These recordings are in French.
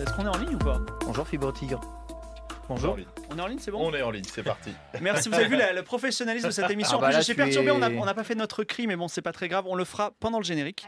Est-ce qu'on est en ligne ou pas Bonjour Fibre Tigre. Bonjour. On est en ligne, c'est bon On est en ligne, c'est parti. Merci, vous avez vu la- le professionnalisme de cette émission. Ah en bah plus, là, je suis tu perturbé, on n'a es- on n'a pas fait notre cri, mais bon, c'est pas très grave, on le fera pendant le générique.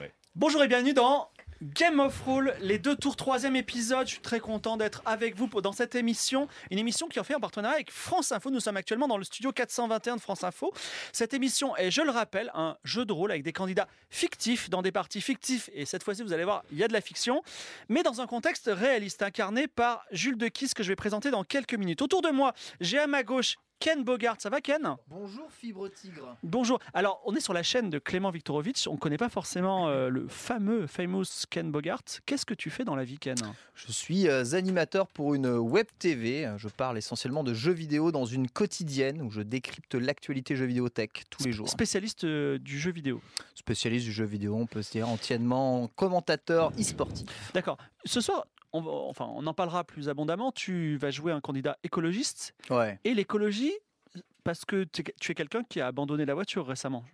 Ouais. Bonjour et bienvenue dans Game of Rule, les deux tours, troisième épisode. Je suis très content d'être avec vous dans cette émission. Une émission qui est en fait en partenariat avec France Info. Nous sommes actuellement dans le studio 421 de France Info. Cette émission est, je le rappelle, un jeu de rôle avec des candidats fictifs dans des parties fictifs. Et cette fois-ci, vous allez voir, il y a de la fiction, mais dans un contexte réaliste, incarné par Jules Dequisse, que je vais présenter dans quelques minutes. Autour de moi, j'ai à ma gauche Ken Bogart. Ça va, Ken? Bonjour Fibre Tigre. Bonjour. Alors, on est sur la chaîne de Clément Viktorovitch. On ne connaît pas forcément euh, le fameux, famous Ken Bogart. Qu'est-ce que tu fais dans la vie, Ken? Je suis euh, animateur pour une web TV. Je parle essentiellement de jeux vidéo dans une quotidienne où je décrypte l'actualité jeux vidéo tech tous les jours. Spécialiste euh, du jeu vidéo. Spécialiste du jeu vidéo, on peut se dire entièrement commentateur e-sportif. D'accord. Ce soir, on, enfin, on en parlera plus abondamment. Tu vas jouer un candidat écologiste. Ouais. Et l'écologie, parce que tu es- quelqu'un qui a abandonné la voiture récemment.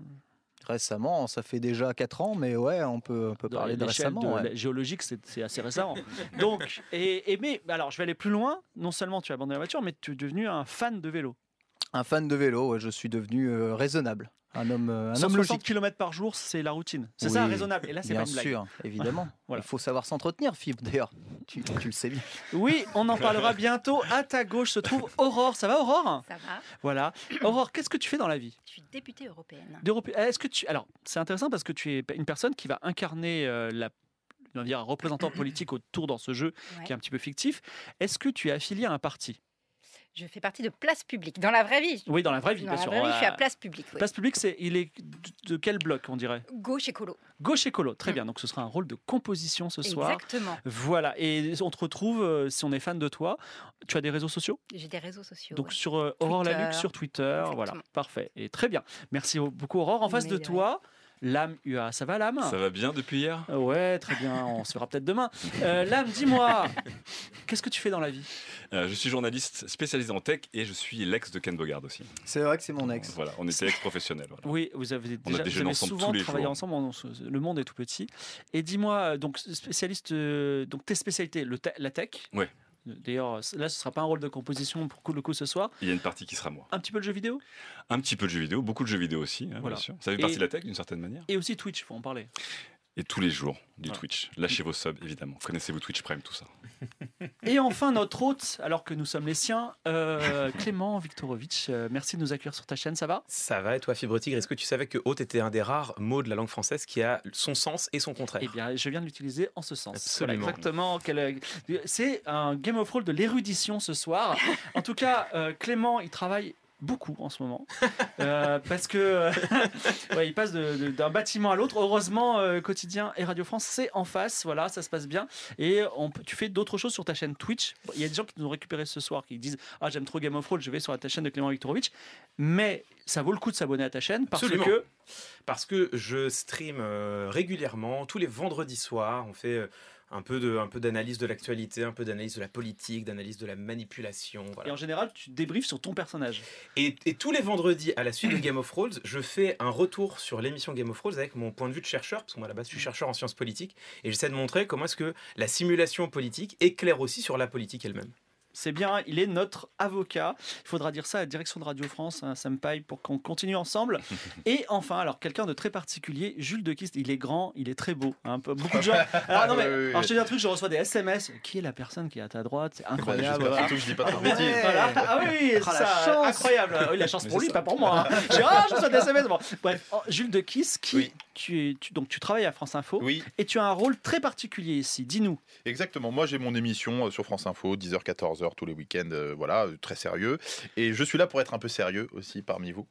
Récemment, ça fait déjà 4 ans, mais ouais, on peut, on peut Dans parler de récemment. de ouais. géologique, c'est c'est assez récent. Donc, et, et mais alors, je vais aller plus loin. Non seulement tu as abandonné la voiture, mais tu es devenu un fan de vélo. Un fan de vélo, ouais, je suis devenu euh, raisonnable. Un homme, euh, un homme 160 logique. km par jour, c'est la routine. C'est ça, raisonnable. Et là, c'est Bien pas une blague. sûr, évidemment. Voilà. Il faut savoir s'entretenir, Fibre, d'ailleurs. Tu, tu le sais bien. Oui, on en parlera bientôt. À ta gauche se trouve Aurore. Ça va, Aurore? Ça va. Voilà. Aurore, qu'est-ce que tu fais dans la vie? Je suis députée européenne. D'Europe- Est-ce que tu alors c'est intéressant parce que tu es une personne qui va incarner euh, la on va dire un représentant politique autour dans ce jeu Ouais. qui est un petit peu fictif. Est-ce que tu es affilié à un parti? Je fais partie de Place Publique, dans la vraie vie. Oui, dans la vraie vie, Dans bien la sûr. vraie vie, je suis à Place Publique. oui. Place publique, c'est il est de- quel bloc on dirait? Gauche écolo. Gauche écolo. Très Mm. bien. Donc ce sera un rôle de composition ce soir. Exactement. Voilà. Et on te retrouve euh, si on est fan de toi. Tu as des réseaux sociaux? J'ai des réseaux sociaux. Donc ouais. sur euh, Aurore. Laluc sur Twitter, voilà, parfait et très bien. Merci beaucoup Aurore. En face Mais de de toi, Lame UA, ça va Lame Ça va bien depuis hier? Ouais, très bien. On se verra peut-être demain. Euh, Lame, dis-moi, qu'est-ce que tu fais dans la vie? Euh, Je suis journaliste spécialisé en tech et je suis l'ex de Ken Bogard aussi. C'est vrai que c'est mon ex. Voilà, on était ex-professionnels. voilà. Oui, vous avez On a déjà vous déjeuné avez ensemble souvent tous les travaillé jours. ensemble. on- le monde est tout petit. Et dis-moi, euh, donc spécialiste, euh, donc tes spécialités, le te- la tech? Ouais. D'ailleurs, là, ce sera pas un rôle de composition pour le coup ce soir. Il y a une partie qui sera moi. Un petit peu de jeu vidéo? Un petit peu de jeux vidéo, beaucoup de jeux vidéo aussi, hein, Voilà. bien sûr. Ça fait Et- partie de la tech d'une certaine manière. et aussi Twitch, faut en parler. Et tous les jours du. Twitch. Lâchez vos subs, évidemment. Connaissez-vous Twitch Prime, tout ça. Et enfin, notre hôte, alors que nous sommes les siens, euh, Clément Viktorovitch. euh, merci de nous accueillir sur ta chaîne, ça va? Ça va, et toi, Fibre Tigre, est-ce que tu savais que hôte était un des rares mots de la langue française qui a son sens et son contraire? Eh bien, je viens de l'utiliser en ce sens. Absolument. Voilà, exactement. quel- C'est un Game of Thrones de l'érudition ce soir. En tout cas, euh, Clément, il travaille beaucoup en ce moment Euh, parce que ouais, il passe d'un bâtiment à l'autre. Heureusement, euh, quotidien et Radio France, c'est en face. Voilà, ça se passe bien. Et on tu fais d'autres choses sur ta chaîne Twitch? Il y a des gens qui nous ont récupéré ce soir qui disent ah j'aime trop Game of Thrones, je vais sur ta chaîne de Clément Viktorovitch. Mais ça vaut le coup de s'abonner à ta chaîne parce Absolument. que Parce que je stream euh, régulièrement, tous les vendredis soirs, on fait euh, un peu de, un peu d'analyse de l'actualité, un peu d'analyse de la politique, d'analyse de la manipulation. voilà. et en général tu débriefes sur ton personnage. Et, et tous les vendredis, à la suite de Game of Thrones, je fais un retour sur l'émission Game of Thrones avec mon point de vue de chercheur, parce que moi à la base je suis chercheur en sciences politiques, et j'essaie de montrer comment est-ce que la simulation politique éclaire aussi sur la politique elle-même. C'est bien, il est notre avocat. Il faudra dire ça à la direction de Radio France, hein, ça me paye pour qu'on continue ensemble. Et enfin, alors quelqu'un de très particulier, Jules Dequiste, il est grand, il est très beau. hein, peu- beaucoup de gens. Alors, non, mais, alors, je te dis un truc, je reçois des SMS. Qui est la personne qui est à ta droite? C'est incroyable. J'espère surtout que je dis pas Ah, bêtises. voilà. Ah oui, Ah, la ça, chance. incroyable. Oui, la chance Mais pour lui, ça. pas pour moi. hein. J'ai ah, je reçois des SMS. Bon. Bref, oh, Jules Dequisse qui Oui. tu, es- tu- donc tu travailles à France Info Oui, et tu as un rôle très particulier ici. Dis-nous. exactement. Moi, j'ai mon émission euh, sur France Info, 10h, 14h tous les week-ends. euh, voilà, euh, très sérieux. Et je suis là pour être un peu sérieux aussi parmi vous,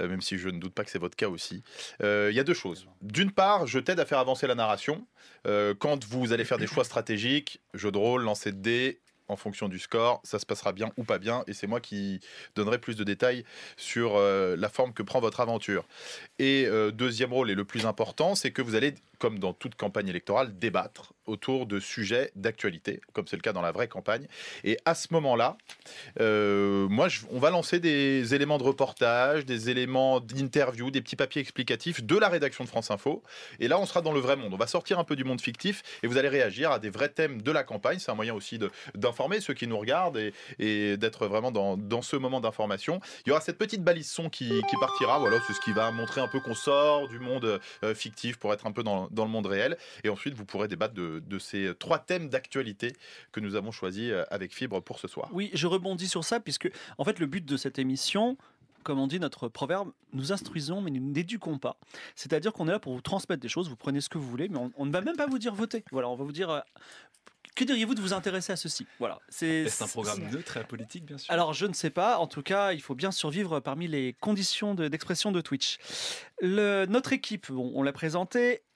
euh, même si je ne doute pas que c'est votre cas aussi. Il y a deux choses. D'une part, je t'aide à faire avancer la narration. Quand vous allez faire des choix stratégiques, jeu de rôle, lancer de dés, en fonction du score, ça se passera bien ou pas bien, et c'est moi qui donnerai plus de détails sur euh, la forme que prend votre aventure. Et euh, deuxième rôle, et le plus important, c'est que vous allez, comme dans toute campagne électorale, débattre autour de sujets d'actualité, comme c'est le cas dans la vraie campagne. Et à ce moment-là, euh, moi, on va lancer des éléments de reportage, des éléments d'interview, des petits papiers explicatifs de la rédaction de France Info. Et là, on sera dans le vrai monde. On va sortir un peu du monde fictif et vous allez réagir à des vrais thèmes de la campagne. C'est un moyen aussi de- ceux qui nous regardent et, d'être vraiment dans, ce moment d'information. Il y aura cette petite balise son qui, partira. Voilà, c'est ce qui va montrer un peu qu'on sort du monde euh, fictif pour être un peu dans, le monde réel. Et ensuite, vous pourrez débattre de, ces trois thèmes d'actualité que nous avons choisis euh, avec Fibre pour ce soir. Oui, je rebondis sur ça puisque en fait le but de cette émission, comme on dit notre proverbe, nous instruisons mais nous n'éduquons pas. C'est-à-dire qu'on est là pour vous transmettre des choses, vous prenez ce que vous voulez, mais on, on ne va même pas vous dire voter. Voilà, on va vous dire euh, que diriez-vous de vous intéresser à ceci? Voilà, c'est un programme neutre et apolitique, bien sûr? Alors je ne sais pas, en tout cas il faut bien survivre parmi les conditions de- d'expression de, Twitch. Le- notre équipe, bon, on l'a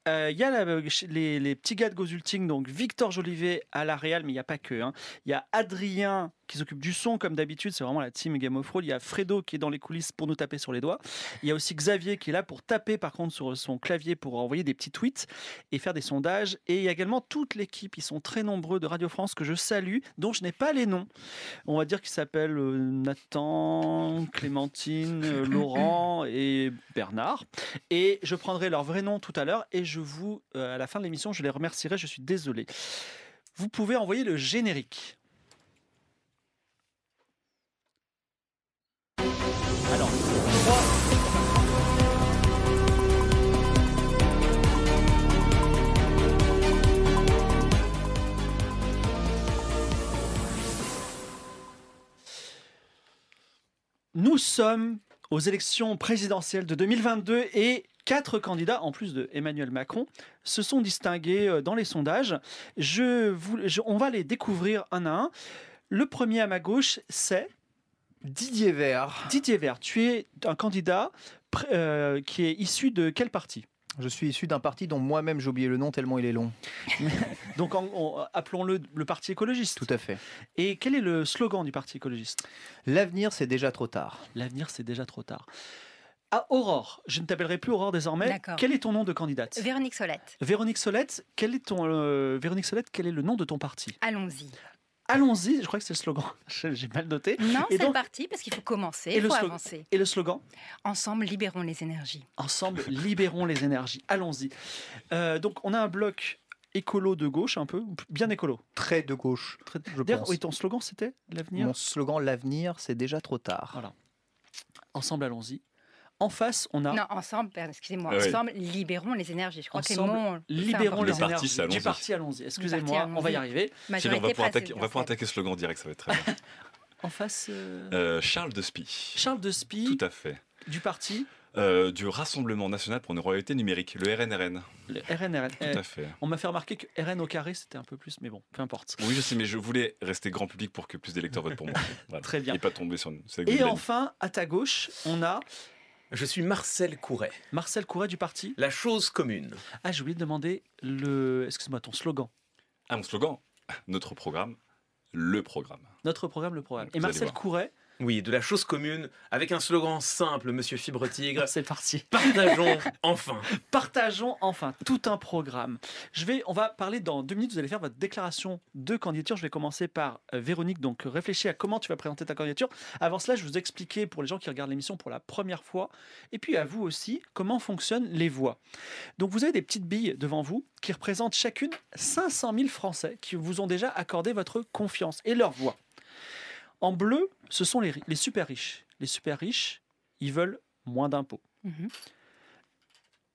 présenté, euh, il y a la- les, petits gars de Gozulting, donc Victor Jolivet à la Real, mais il n'y a pas que. hein. Il y a Adrien qui s'occupe du son comme d'habitude, c'est vraiment la team Game of Thrones. Il y a Fredo qui est dans les coulisses pour nous taper sur les doigts. Il y a aussi Xavier qui est là pour taper par contre sur son clavier pour envoyer des petits tweets et faire des sondages. Et il y a également toute l'équipe, ils sont très nombreux de Radio France que je salue, dont je n'ai pas les noms. On va dire qu'ils s'appellent euh, Nathan, Clémentine, euh, Laurent et Bernard. Et je prendrai leur vrai nom tout à l'heure et je vous, euh, à la fin de l'émission, je les remercierai, je suis désolé. Vous pouvez envoyer le générique. Alors, Nous sommes aux élections présidentielles de 2022 et quatre candidats, en plus de Emmanuel Macron, se sont distingués euh, dans les sondages. Je vous- je- on va les découvrir un à un. Le premier à ma gauche, c'est Didier Vert. Didier Vert. Tu es un candidat euh, qui est issu de quel parti? Je suis issu d'un parti dont moi-même j'ai oublié le nom tellement il est long. Donc appelons-le le Parti écologiste. Tout à fait. Et quel est le slogan du Parti écologiste? L'avenir, c'est déjà trop tard. L'avenir, c'est déjà trop tard. À Aurore, je ne t'appellerai plus Aurore désormais. D'accord. Quel est ton nom de candidate? Véronique Solette, Véronique Solette, quel est ton euh, Véronique Solette, quel est le nom de ton parti? Allons-y. Allons-y, je crois que c'est le slogan. J'ai mal noté. Non, c'est donc- parti parce qu'il faut commencer, il le faut avancer. Et le slogan? Ensemble, libérons les énergies. Ensemble, libérons les énergies. Allons-y. Euh, donc, on a un bloc écolo de gauche, un peu, bien écolo. Très de gauche, Très- je pense. oui, ton slogan, c'était l'avenir? Mon slogan, l'avenir, c'est déjà trop tard. Voilà. Ensemble, allons-y. En face, on a Non, ensemble, excusez-moi, Ah ensemble, libérons les énergies. Je crois que les Ensemble, mots. c'est libérons les parti, énergies du allons-y. parti. Allons-y. Excusez-moi, on va y arriver. On va pouvoir attaquer, on va pouvoir présidentielle. attaquer ce slogan direct, ça va être très bien. En face, euh, Euh, Charles de Spie. Charles de Spie Tout à fait. du parti, Euh, du Rassemblement national pour une royauté numérique, le RNRN. le RNRN. Tout Eh, à fait. on m'a fait remarquer que RN au carré, c'était un peu plus, mais bon, peu importe. Oui, je sais, mais je voulais rester grand public pour que plus d'électeurs votent pour moi. Voilà. Très bien. Et pas tomber sur une. Et enfin, à ta gauche, on a Je suis Marcel Couret. Marcel Couret du parti. La chose commune. Ah, j'ai oublié de demander le. Excuse-moi, ton slogan. Ah, mon slogan Notre programme, le programme. Notre programme, le programme. Et Marcel. Couret, Oui, de la chose commune, avec un slogan simple, Monsieur Fibre Tigre. c'est parti. Partageons enfin. Partageons enfin tout un programme. Je vais, on va parler dans deux minutes. Vous allez faire votre déclaration de candidature. Je vais commencer par euh, Véronique. Donc, réfléchis à comment tu vas présenter ta candidature. Avant cela, je vais vous expliquer pour les gens qui regardent l'émission pour la première fois, et puis à vous aussi, comment fonctionnent les voix. Donc, vous avez des petites billes devant vous qui représentent chacune 500 000 Français qui vous ont déjà accordé votre confiance et leur voix. En bleu, ce sont les, super riches. Les super riches, ils veulent moins d'impôts. Mhm.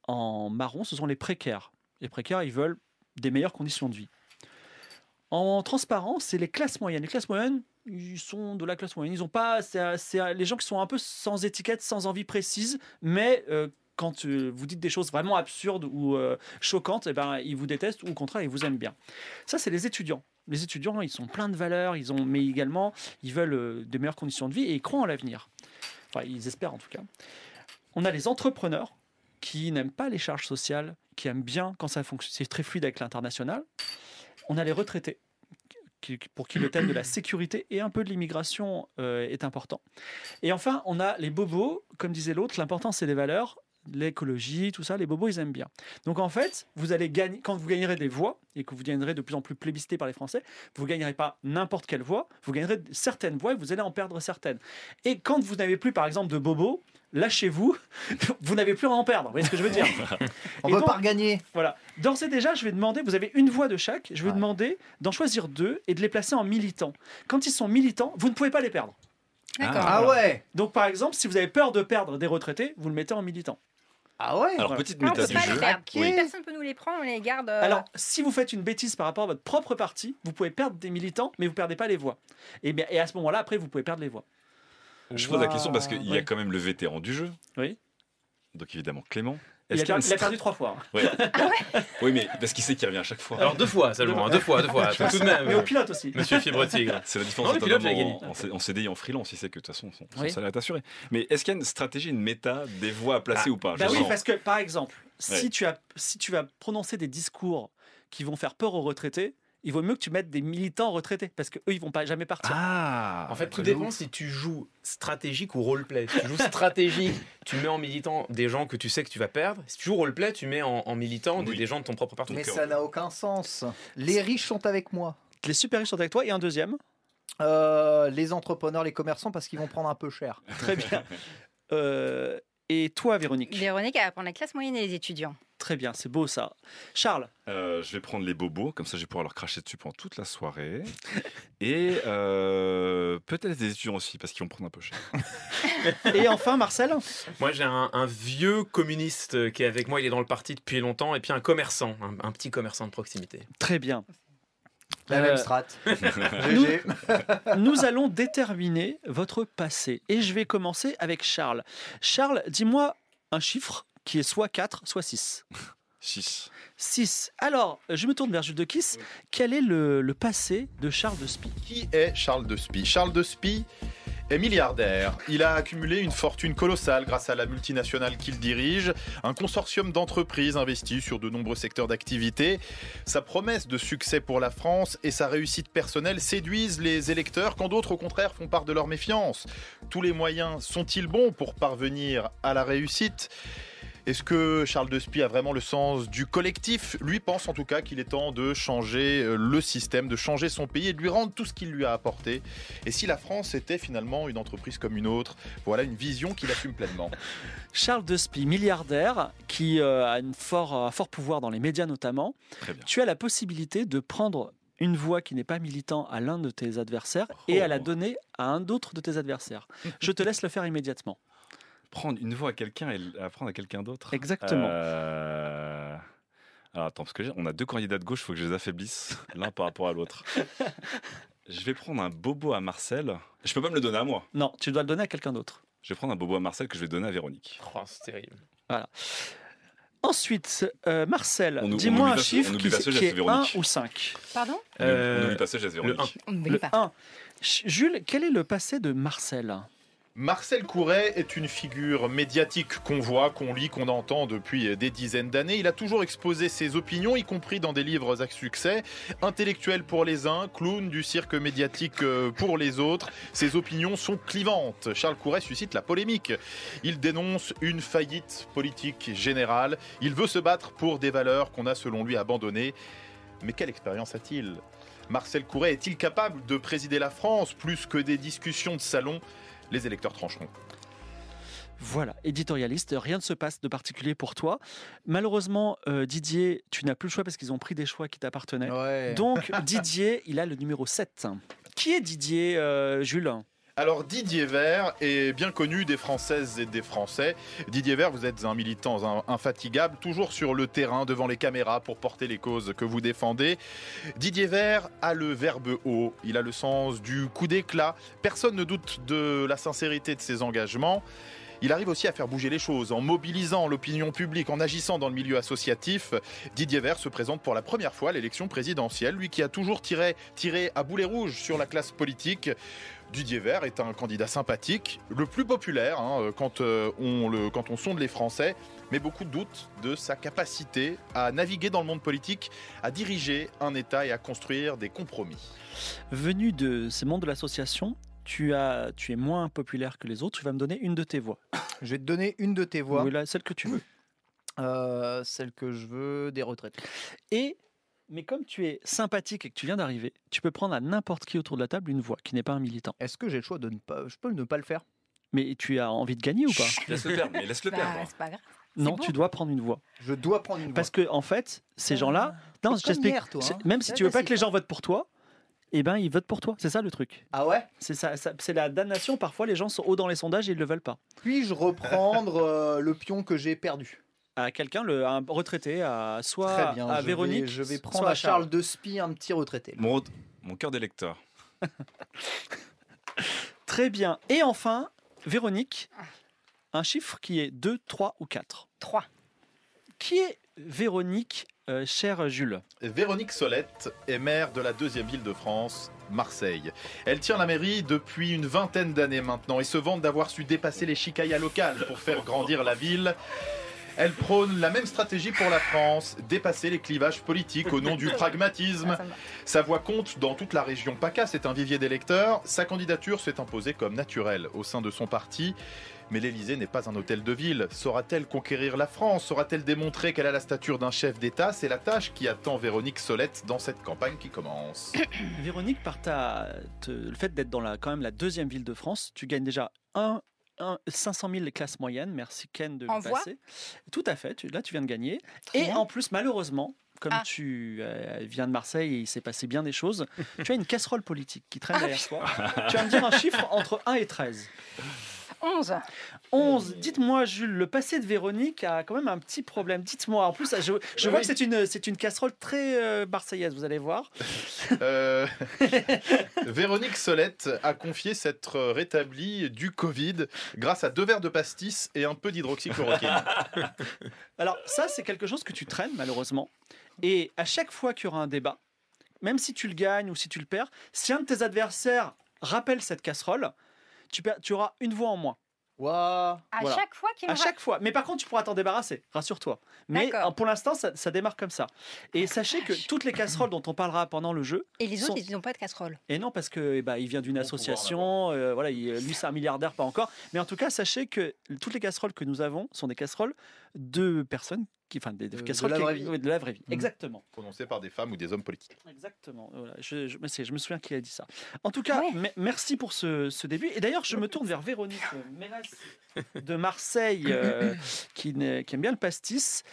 En marron, ce sont les précaires. Les précaires, ils veulent des meilleures conditions de vie. En transparent, c'est les classes moyennes. Les classes moyennes, ils sont de la classe moyenne. Ils ont pas, c'est c'est les gens qui sont un peu sans étiquette, sans envie précise, mais euh, quand euh, vous dites des choses vraiment absurdes ou euh, choquantes, eh ben, ils vous détestent ou au contraire, ils vous aiment bien. Ça, c'est les étudiants. Les étudiants, ils sont pleins de valeurs, ils ont, mais également, ils veulent euh, de meilleures conditions de vie et ils croient en l'avenir. Enfin, ils espèrent en tout cas. On a les entrepreneurs qui n'aiment pas les charges sociales, qui aiment bien quand ça fonctionne, c'est très fluide avec l'international. On a les retraités pour qui le thème de la sécurité et un peu de l'immigration euh, est important. Et enfin, on a les bobos, comme disait l'autre, l'important c'est les valeurs, l'écologie, tout ça, les bobos ils aiment bien. Donc en fait, vous allez gagner, quand vous gagnerez des voix et que vous gagnerez de plus en plus plébiscité par les Français, vous gagnerez pas n'importe quelle voix, vous gagnerez certaines voix et vous allez en perdre certaines. Et quand vous n'avez plus par exemple de bobos, lâchez-vous, vous n'avez plus à en perdre. Vous voyez ce que je veux dire? On Et peut donc- pas regagner. voilà. D'ores et déjà, je vais demander, vous avez une voix de chaque, je vais Ouais. demander d'en choisir deux et de les placer en militants. Quand ils sont militants, vous ne pouvez pas les perdre. D'accord. Ah ouais Donc par exemple, si vous avez peur de perdre des retraités, vous le mettez en militant. Ah ouais Alors, petite Ah, on méta peut du pas jeu. les perdre. Oui. Personne ne peut nous les prendre, on les garde. euh, Alors, si vous faites une bêtise par rapport à votre propre parti, vous pouvez perdre des militants, mais vous perdez pas les voix. Et, bien, et à ce moment-là, après, vous pouvez perdre les voix. Je pose la question parce qu'il y a quand même le vétéran du jeu. Oui. Donc évidemment Clément. Il a, perdu, il a une perdu trois fois. hein. Oui, mais parce qu'il sait qu'il revient à chaque fois. Alors deux fois seulement, hein, deux fois, deux fois, tout, tout de même. Mais au pilote aussi. Monsieur Fibre Tigre. C'est la Non, différence le entre pilote, en, en en CDI en freelance, il sait que de toute façon son, son Oui. salaire est assuré. Mais est-ce qu'il y a une stratégie, une méta des voix à placer ou pas Bah oui, sens. parce que par exemple, Ouais. si, tu as, si tu vas prononcer des discours qui vont faire peur aux retraités, il vaut mieux que tu mettes des militants retraités parce qu'eux, ils vont pas jamais partir. Ah En fait, tout de dépend ouf. si tu joues stratégique ou roleplay. Si tu joues stratégique, tu mets en militant des gens que tu sais que tu vas perdre. Si tu joues roleplay, tu mets en, en militant des- Oui. des gens de ton propre parti. Mais ça n'a aucun sens. Les riches sont avec moi. Les super riches sont avec toi et un deuxième. Euh, les entrepreneurs, les commerçants, parce qu'ils vont prendre un peu cher. Très bien. Euh, et toi, Véronique Véronique, elle va prendre la classe moyenne et les étudiants. Très bien, c'est beau ça. Charles Euh, je vais prendre les bobos, comme ça je vais pouvoir leur cracher dessus pendant toute la soirée. Et euh, peut-être des étudiants aussi, parce qu'ils vont prendre un peu cher. Et enfin, Marcel Moi, j'ai un, un vieux communiste qui est avec moi, il est dans le parti depuis longtemps, et puis un commerçant, un, un petit commerçant de proximité. Très bien. La Euh, même strat. nous- GG. Nous allons déterminer votre passé. Et je vais commencer avec Charles. Charles, dis-moi un chiffre qui est soit 4, soit 6. 6. 6. Alors, je me tourne vers Jules de Kiss. Quel est le, le passé de Charles de Spie? Qui est Charles de Spie? Charles de Spie est milliardaire. Il a accumulé une fortune colossale grâce à la multinationale qu'il dirige, un consortium d'entreprises investies sur de nombreux secteurs d'activité. Sa promesse de succès pour la France et sa réussite personnelle séduisent les électeurs quand d'autres au contraire font part de leur méfiance. Tous les moyens sont-ils bons pour parvenir à la réussite? Est-ce que Charles de Spie a vraiment le sens du collectif? Lui pense en tout cas qu'il est temps de changer euh, le système, de changer son pays et de lui rendre tout ce qu'il lui a apporté. Et si la France était finalement une entreprise comme une autre, voilà une vision qu'il assume pleinement. Charles de Spie, milliardaire, qui euh, a une fort, un fort pouvoir dans les médias notamment. Très bien. Tu as la possibilité de prendre une voix qui n'est pas militant à l'un de tes adversaires et à la Oh. donner à un autre de tes adversaires. Je te laisse le faire immédiatement. Prendre une voix à quelqu'un et l'apprendre à quelqu'un d'autre. Exactement. Euh, Alors attends, parce que j'ai- on a deux candidats de gauche, il faut que je les affaiblisse l'un par rapport à l'autre. Je vais prendre un bobo à Marcel. Je peux pas me le donner à moi. Non, tu dois le donner à quelqu'un d'autre. Je vais prendre un bobo à Marcel que je vais donner à Véronique. Oh, c'est terrible. Ensuite, euh, Marcel, dis-moi un chiffre qui, qui est 1 Véronique. ou 5. Pardon? Euh, on oublie pas ce geste, le Véronique. On ne Le pas. 1. Jules, quel est le passé de Marcel? Marcel Couret est une figure médiatique qu'on voit, qu'on lit, qu'on entend depuis des dizaines d'années. Il a toujours exposé ses opinions, y compris dans des livres à succès. Intellectuel pour les uns, clown du cirque médiatique euh, pour les autres. Ses opinions sont clivantes. Charles Couret suscite la polémique. Il dénonce une faillite politique générale. Il veut se battre pour des valeurs qu'on a selon lui abandonnées. Mais quelle expérience a-t-il? Marcel Couret est-il capable de présider la France plus que des discussions de salon? Les électeurs trancheront. Voilà, éditorialiste, rien ne se passe de particulier pour toi. Malheureusement, euh, Didier, tu n'as plus le choix parce qu'ils ont pris des choix qui t'appartenaient. Ouais. Donc, Didier, il a le numéro 7. Qui est Didier, euh, Jules? Alors Didier Vert est bien connu des Françaises et des Français. Didier Vert, vous êtes un militant in- infatigable, toujours sur le terrain devant les caméras pour porter les causes que vous défendez. Didier Vert a le verbe haut, il a le sens du coup d'éclat. Personne ne doute de la sincérité de ses engagements. Il arrive aussi à faire bouger les choses en mobilisant l'opinion publique, en agissant dans le milieu associatif. Didier Vert se présente pour la première fois à l'élection présidentielle, lui qui a toujours tiré, tiré à boulet rouge sur la classe politique. Didier Vert est un candidat sympathique, le plus populaire hein, quand, euh, on le, quand on sonde les Français, mais beaucoup doutent de sa capacité à naviguer dans le monde politique, à diriger un État et à construire des compromis. Venu de ce monde de l'association, tu, as, tu es moins populaire que les autres. Tu vas me donner une de tes voix. Je vais te donner une de tes voix, Oui, là, celle que tu veux. Euh, celle que je veux des retraites. Et, mais comme tu es sympathique et que tu viens d'arriver, tu peux prendre à n'importe qui autour de la table une voix qui n'est pas un militant. Est-ce que j'ai le choix de ne pas, je peux ne pas le faire? Mais tu as envie de gagner ou pas? Laisse-le perdre, mais laisse-le Bah, perdre. c'est pas grave. Non, bon. tu dois prendre une voix. Je dois prendre une voix. Parce que en fait, ces gens-là, non, je t'explique. hein. Même si tu veux pas que les gens votent pour toi, eh ben ils votent pour toi. C'est ça le truc. Ah ouais? C'est ça, ça- c'est la damnation. Parfois, les gens sont hauts dans les sondages et ils le veulent pas. Puis-je reprendre euh, le pion que j'ai perdu? À quelqu'un, le, à un retraité, à soit Très bien. à je Véronique, Vais, je vais soit prendre à à Charles de Spie un petit retraité. là. Mon, mon cœur d'électeur. Très bien. Et enfin, Véronique, un chiffre qui est 2, 3 ou 4. 3. Qui est Véronique, euh, cher Jules? Véronique Solette est maire de la deuxième ville de France, Marseille. Elle tient la mairie depuis une vingtaine d'années maintenant et se vante d'avoir su dépasser les chicayas locales pour faire grandir la ville. Elle prône la même stratégie pour la France, dépasser les clivages politiques au nom du pragmatisme. Sa voix compte dans toute la région PACA, c'est un vivier d'électeurs. Sa candidature s'est imposée comme naturelle au sein de son parti. Mais l'Élysée n'est pas un hôtel de ville. Saura-t-elle conquérir la France? Saura-t-elle démontrer qu'elle a la stature d'un chef d'État? C'est la tâche qui attend Véronique Solette dans cette campagne qui commence. Véronique, par ta, te- le fait d'être dans la, quand même la deuxième ville de France, tu gagnes déjà un, un- 500 000 classes moyennes. Merci Ken de En le passer. Tout à fait, tu- là tu viens de gagner. Très et bien. en plus, malheureusement, comme Ah. tu euh, viens de Marseille et il s'est passé bien des choses, tu as une casserole politique qui Ah traîne derrière toi. tu vas me dire un chiffre entre 1 et 13. 11. 11. Dites-moi, Jules, le passé de Véronique a quand même un petit problème. Dites-moi. En plus, je, je vois oui. que c'est une, c'est une casserole très euh, marseillaise, vous allez voir. Euh, Véronique Solette a confié s'être rétablie du Covid grâce à deux verres de pastis et un peu d'hydroxychloroquine. Alors, ça, c'est quelque chose que tu traînes, malheureusement. Et à chaque fois qu'il y aura un débat, même si tu le gagnes ou si tu le perds, si un de tes adversaires rappelle cette casserole, tu, auras une voix en moins. À Voilà. chaque fois qu'il À me chaque fois. Mais par contre, tu pourras t'en débarrasser, rassure-toi. Mais D'accord. euh, pour l'instant, ça, ça démarre comme ça. Et sachez que toutes les casseroles dont on parlera pendant le jeu, Et les sont- autres, ils n'ont pas de casserole. et non, parce que eh ben, il vient d'une association, euh, voilà, il- lui c'est un milliardaire, pas encore. Mais en tout cas, sachez que toutes les casseroles que nous avons sont des casseroles de personnes qui, enfin, des, des De- de casseroles la qui- vraie vie. ouais, de la vraie vie. Mhm. Exactement, Prononcée par des femmes ou des hommes politiques. exactement. Voilà, je, je, mais c'est- je me souviens qui a dit ça. En tout cas, Ouais. merci pour ce, ce début. Et d'ailleurs, je me tourne vers Véronique, de Marseille, euh, qui aime bien le pastis,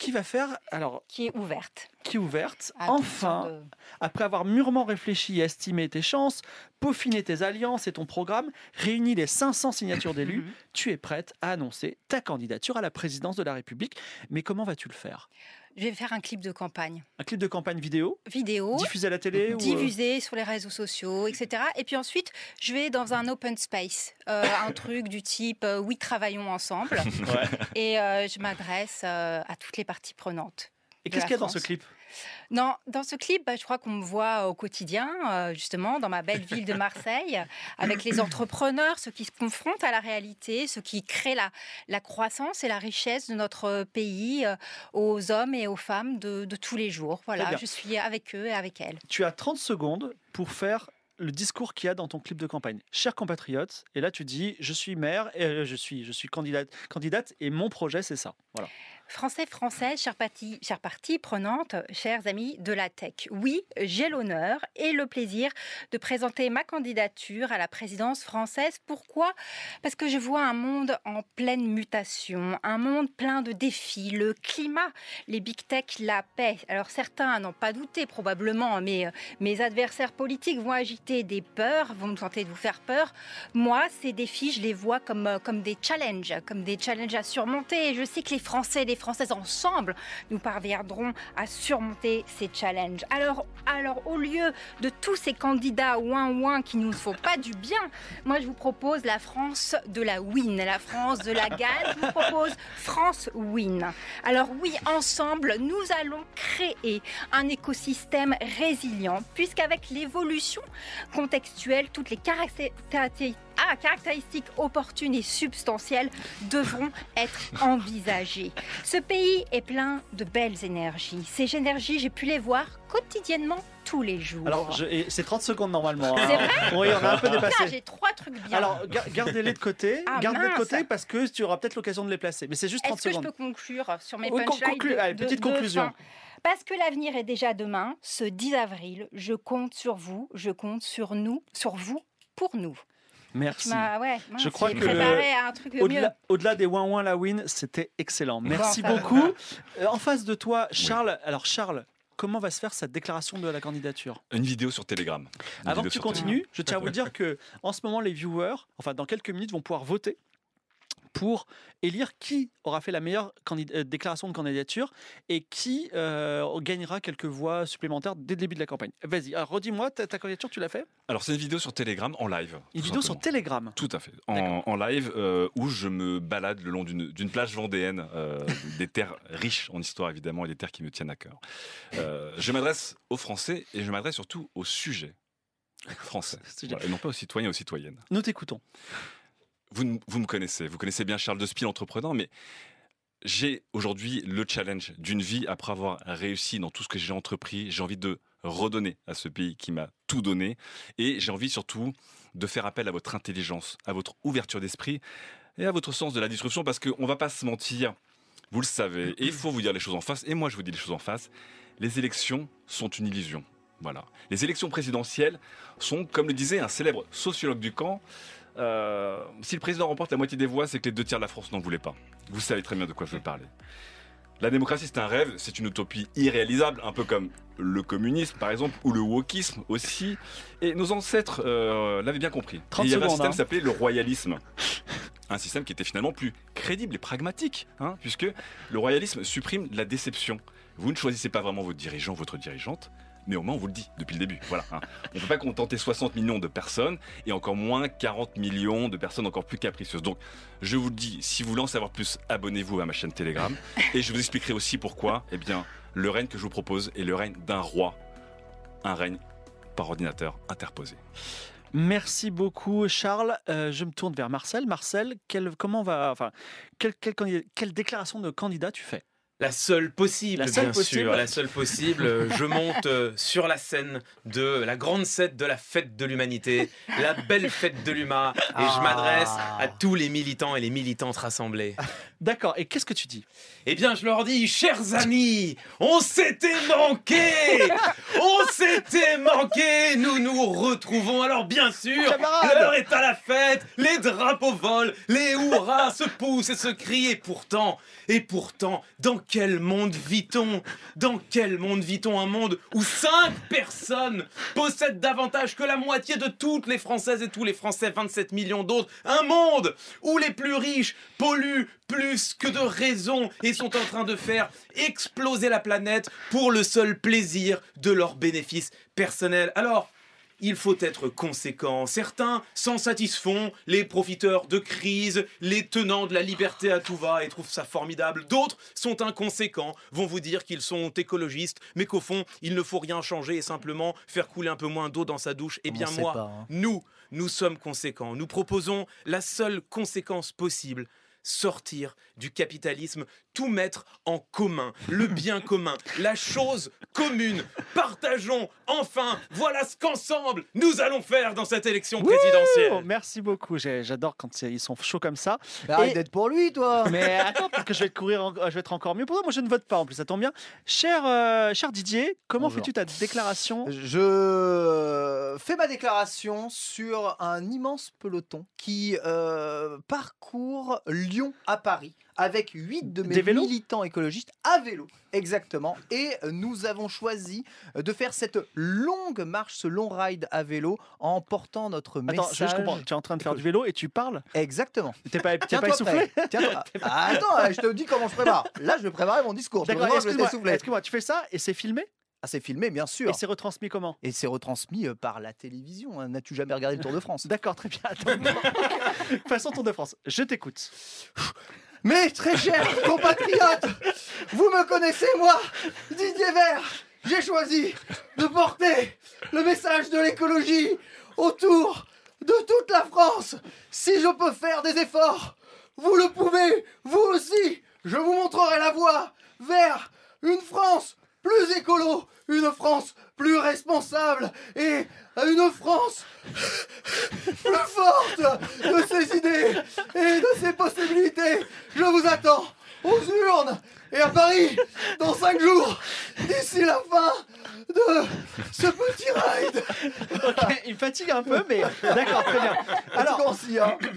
qui va faire, alors, Qui est ouverte. qui est ouverte, à enfin, de- après avoir mûrement réfléchi et estimé tes chances, peaufiné tes alliances et ton programme, réuni les 500 signatures d'élus, Mhm. tu es prête à annoncer ta candidature à la présidence de la République. Mais comment vas-tu le faire? Je vais faire un clip de campagne. Un clip de campagne vidéo Vidéo. Diffusé à la télé ou, euh, diffusé sur les réseaux sociaux, etc. Et puis ensuite, je vais dans un open space, euh, un truc du type euh, oui, travaillons ensemble. Ouais. Et euh, je m'adresse à toutes les parties prenantes. Et qu'est-ce qu'il y a dans ce clip? Non, dans ce clip, bah, je crois qu'on me voit au quotidien, euh, justement, dans ma belle ville de Marseille, avec les entrepreneurs, ceux qui se confrontent à la réalité, ceux qui créent la, la croissance et la richesse de notre pays euh, aux hommes et aux femmes de, de tous les jours. Voilà, je suis avec eux et avec elles. Tu as 30 secondes pour faire le discours qu'il y a dans ton clip de campagne. Chers compatriotes, et là tu dis je suis maire, et euh, je suis, je suis candidate, candidate et mon projet c'est ça. Voilà. Français, Françaises, chers parties, chères parties prenantes, chers amis de la tech, oui, j'ai l'honneur et le plaisir de présenter ma candidature à la présidence française. Pourquoi? Parce que je vois un monde en pleine mutation, un monde plein de défis, le climat, les big tech, la paix. Alors certains n'ont pas douté probablement, mais euh, mes adversaires politiques vont agiter des peurs, vont tenter de vous faire peur. Moi, ces défis, je les vois comme, euh, comme des challenges, comme des challenges à surmonter. Et je sais que les Français Françaises ensemble, nous parviendrons à surmonter ces challenges. Alors, alors au lieu de tous ces candidats ouin ouin qui nous font pas du bien, moi je vous propose la France de la win, la France de la gagne. Je vous propose France win. Alors oui, ensemble, nous allons créer un écosystème résilient, puisqu'avec l'évolution contextuelle, toutes les caractéristiques ah, caractéristiques opportunes et substantielles devront être envisagées. Ce pays est plein de belles énergies. Ces énergies, j'ai pu les voir quotidiennement tous les jours. Alors, c'est 30 secondes normalement. hein. C'est vrai Oui, on a un peu dépassé. j'ai trois trucs bien. Alors, ga- gardez-les de côté. Ah, gardez-les de côté parce que tu auras peut-être l'occasion de les placer. Mais c'est juste 30 Est-ce que je secondes. peux conclure sur mes Oui, punchlines conclue. de- Allez, de- petite de conclusion. Parce que l'avenir est déjà demain, ce 10 avril, je compte sur vous, je compte sur nous, sur vous, pour nous. Merci. m'as- ouais, mince, Je crois que. Au-delà des ouin ouin la win, c'était excellent. Merci beaucoup. Euh, en face de toi, Charles. Alors, Charles, comment va se faire cette déclaration de la candidature? Une vidéo sur Telegram. Une Avant que tu continues, je tiens à vous dire que en ce moment, les viewers, enfin dans quelques minutes, vont pouvoir voter pour élire qui aura fait la meilleure euh, déclaration de candidature et qui euh, gagnera quelques voix supplémentaires dès le début de la campagne. Vas-y, redis-moi, ta, ta candidature, tu l'as fait? Alors, c'est une vidéo sur Telegram en live. Une vidéo sur. Telegram. Tout à fait. En, live, euh, où je me balade le long d'une plage vendéenne, euh, des terres riches en histoire évidemment et des terres qui me tiennent à cœur. Je m'adresse aux Français et je m'adresse surtout aux sujets français. Sujet. Voilà, et non pas aux citoyens et aux citoyennes. Nous t'écoutons. Vous, vous me connaissez, vous connaissez bien Charles de Spiel, entreprenant, mais j'ai aujourd'hui le challenge d'une vie après avoir réussi dans tout ce que j'ai entrepris. J'ai envie de redonner à ce pays qui m'a tout donné et j'ai envie surtout de faire appel à votre intelligence, à votre ouverture d'esprit et à votre sens de la disruption parce qu'on va pas se mentir, vous le savez, et il faut vous dire les choses en face, et moi je vous dis les choses en face, les élections sont une illusion. Voilà. Les élections présidentielles sont, comme le disait un célèbre sociologue du camp, euh, si le président remporte la moitié des voix, c'est que les deux tiers de la France n'en voulaient pas. Vous savez très bien de quoi je veux parler. La démocratie, c'est un rêve, c'est une utopie irréalisable, un peu comme le communisme, par exemple, ou le wokisme aussi. Et nos ancêtres euh, l'avaient bien compris. Et 30 il y avait un système hein. qui s'appelait le royalisme. Un système qui était finalement plus crédible et pragmatique, hein, puisque le royalisme supprime la déception. Vous ne choisissez pas vraiment votre dirigeant, votre dirigeante, mais au moins on vous le dit depuis le début. Voilà. hein. On ne peut pas contenter 60 millions de personnes et encore moins 40 millions de personnes encore plus capricieuses. Donc, je vous le dis, si vous voulez en savoir plus, abonnez-vous à ma chaîne Telegram et je vous expliquerai aussi pourquoi. Eh bien, le règne que je vous propose est le règne d'un roi, un règne par ordinateur interposé. Merci beaucoup, Charles. Euh, je me tourne vers Marcel. Marcel, comment va, enfin, quelle, quelle candid- quelle déclaration de candidat tu fais? La seule possible, La seule bien possible. sûr. La seule possible. Je monte euh, sur la scène de la grande scène de la fête de l'humanité, la belle fête de l'humain, et je m'adresse à tous les militants et les militantes rassemblés. D'accord. Et qu'est-ce que tu dis? Eh bien, je leur dis, chers amis, on s'était manqué On s'était manqué Nous nous retrouvons. Alors, bien sûr, l'heure est à la fête, les drapeaux volent, les hurrahs se poussent et se crient. Et pourtant, et pourtant, dans quel monde vit-on? Dans quel monde vit-on Un monde où cinq personnes possèdent davantage que la moitié de toutes les Françaises et tous les Français, 27 millions d'autres? Un monde où les plus riches polluent plus que de raison et sont en train de faire exploser la planète pour le seul plaisir de leurs bénéfices personnels. Alors, il faut être conséquent. Certains s'en satisfont, les profiteurs de crise, les tenants de la liberté à tout va et trouvent ça formidable. D'autres sont inconséquents, vont vous dire qu'ils sont écologistes, mais qu'au fond, il ne faut rien changer et simplement faire couler un peu moins d'eau dans sa douche. Eh bien On moi, pas, hein. nous, nous sommes conséquents. Nous proposons la seule conséquence possible sortir du capitalisme, tout mettre en commun, le bien commun, la chose commune. Partageons enfin, voilà ce qu'ensemble nous allons faire dans cette élection présidentielle. Merci beaucoup. J'ai- J'adore quand ils sont chauds comme ça. Mais Arrête Et- d'être pour lui, toi Mais attends, parce que je vais te courir, en- je vais être encore mieux pour toi. Moi, je ne vote pas en plus, ça tombe bien. Cher, euh, cher Didier, comment Bonjour. fais-tu ta déclaration? Je fais ma déclaration sur un immense peloton qui euh, parcourt Lyon à Paris avec huit de mes militants écologistes à vélo. Exactement. Et nous avons choisi de faire cette longue marche, ce long ride à vélo en portant notre Attends, message. je, je comprends. Tu es en train de faire du vélo et tu parles Exactement. T'es pas, t'es pas essoufflé. Tiens-toi- Ah, attends, je te dis comment je prépare. Là, je vais préparer mon discours. D'accord, excuse-moi, excuse-moi, tu fais ça et c'est filmé? Ah, c'est filmé, bien sûr. et c'est retransmis comment? Et c'est retransmis euh, par la télévision. hein. N'as-tu jamais regardé le Tour de France? D'accord, très bien. Attends. Façon Tour de France, je t'écoute. Mes très chers compatriotes, vous me connaissez, moi, Didier Vert. J'ai choisi de porter le message de l'écologie autour de toute la France. Si je peux faire des efforts, vous le pouvez, vous aussi. Je vous montrerai la voie vers une France plus écolo, une France plus responsable et une France plus forte de ses idées et de ses possibilités. Je vous attends aux urnes et à Paris dans cinq jours, d'ici la fin de ce petit ride. Ok, il me fatigue un peu, mais d'accord, très bien. Alors,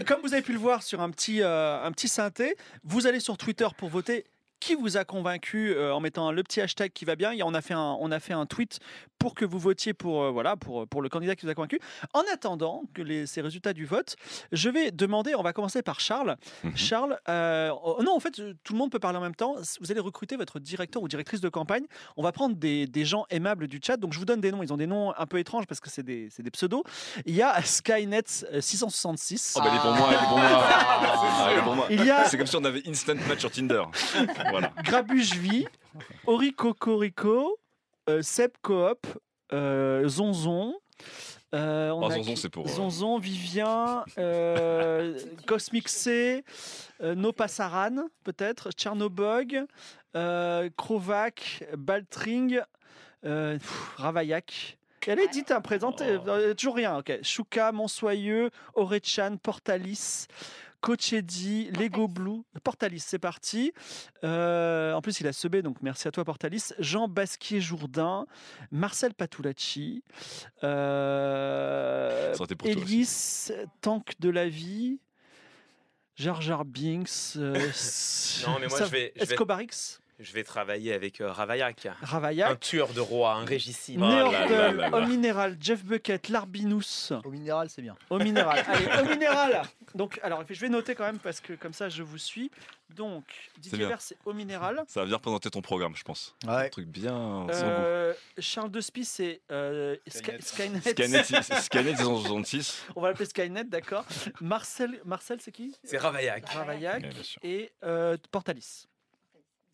comme vous avez pu le voir sur un petit, euh, un petit synthé, vous allez sur Twitter pour voter qui vous a convaincu euh, en mettant le petit hashtag qui va bien. Et on a fait un, on a fait un tweet pour que vous votiez pour, euh, voilà, pour, pour le candidat qui vous a convaincu. En attendant que les, ces résultats du vote, je vais demander, on va commencer par Charles. Mhm. Charles, euh, oh, non, en fait, tout le monde peut parler en même temps. Vous allez recruter votre directeur ou directrice de campagne. On va prendre des, des gens aimables du chat. Donc, je vous donne des noms. Ils ont des noms un peu étranges parce que c'est des, des pseudos. Il y a Skynet euh, 666. Oh, bah, elle est pour moi, elle est pour moi. Ah, C'est comme si on avait instant match sur Tinder. Voilà. Grabuge-Vie, Ori Cocorico, euh, Seb Coop, euh, Zonzon. euh, on Oh, a Zonzon, qui- c'est pour, euh, Zonzon, Vivien, Cosmic C, No Passaran, peut-être, Tchernobog, Krovac, Baltring, pff, Ravaillac. Et Allez, dites un présenté, euh, toujours rien, ok. Chouka, Monsoyeux, Orechan, Portalis, Cochedi, Lego Blue, Portalis, c'est parti. Euh, en plus, il a sebé, donc merci à toi, Portalis. Jean Basquier-Jourdain, Marcel Patulacci, euh, pour. Ellis, Tank de la vie, Jar Jar Binks, euh, Non, mais moi, ça- je vais- je vais- Escobarix, Je vais travailler avec euh, Ravaillac. Un tueur de roi, un régicide. Oh Néordel, là. Au Minéral, Jeff Bucket, Larbinous. Au minéral, c'est bien. Au minéral. Allez, au minéral. Donc, alors, je vais noter quand même parce que comme ça, je vous suis. Donc, Didier. Vert, c'est au minéral. Ça va bien représenter ton programme, je pense. Un Ouais. truc bien. Euh, Charles Despie, c'est euh, Sky- Skynet. Skynet. Skynet, Skynet 666. On va l'appeler Skynet, d'accord. Marcel, Marcel c'est qui? C'est Ravaillac. Ravaillac Ouais, bien sûr. et euh, Portalis.